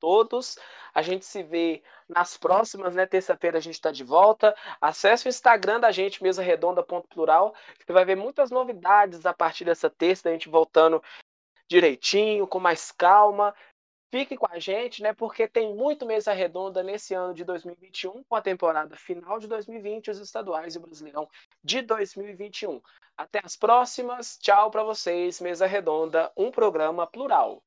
Todos, a gente se vê nas próximas, né? Terça-feira a gente está de volta. Acesse o Instagram da gente, mesa redonda.plural. Você vai ver muitas novidades a partir dessa terça, a gente voltando direitinho, com mais calma. Fique com a gente, né? Porque tem muito mesa redonda nesse ano de 2021, com a temporada final de 2020, os estaduais e o Brasileirão de 2021. Até as próximas. Tchau para vocês, mesa redonda, um programa plural.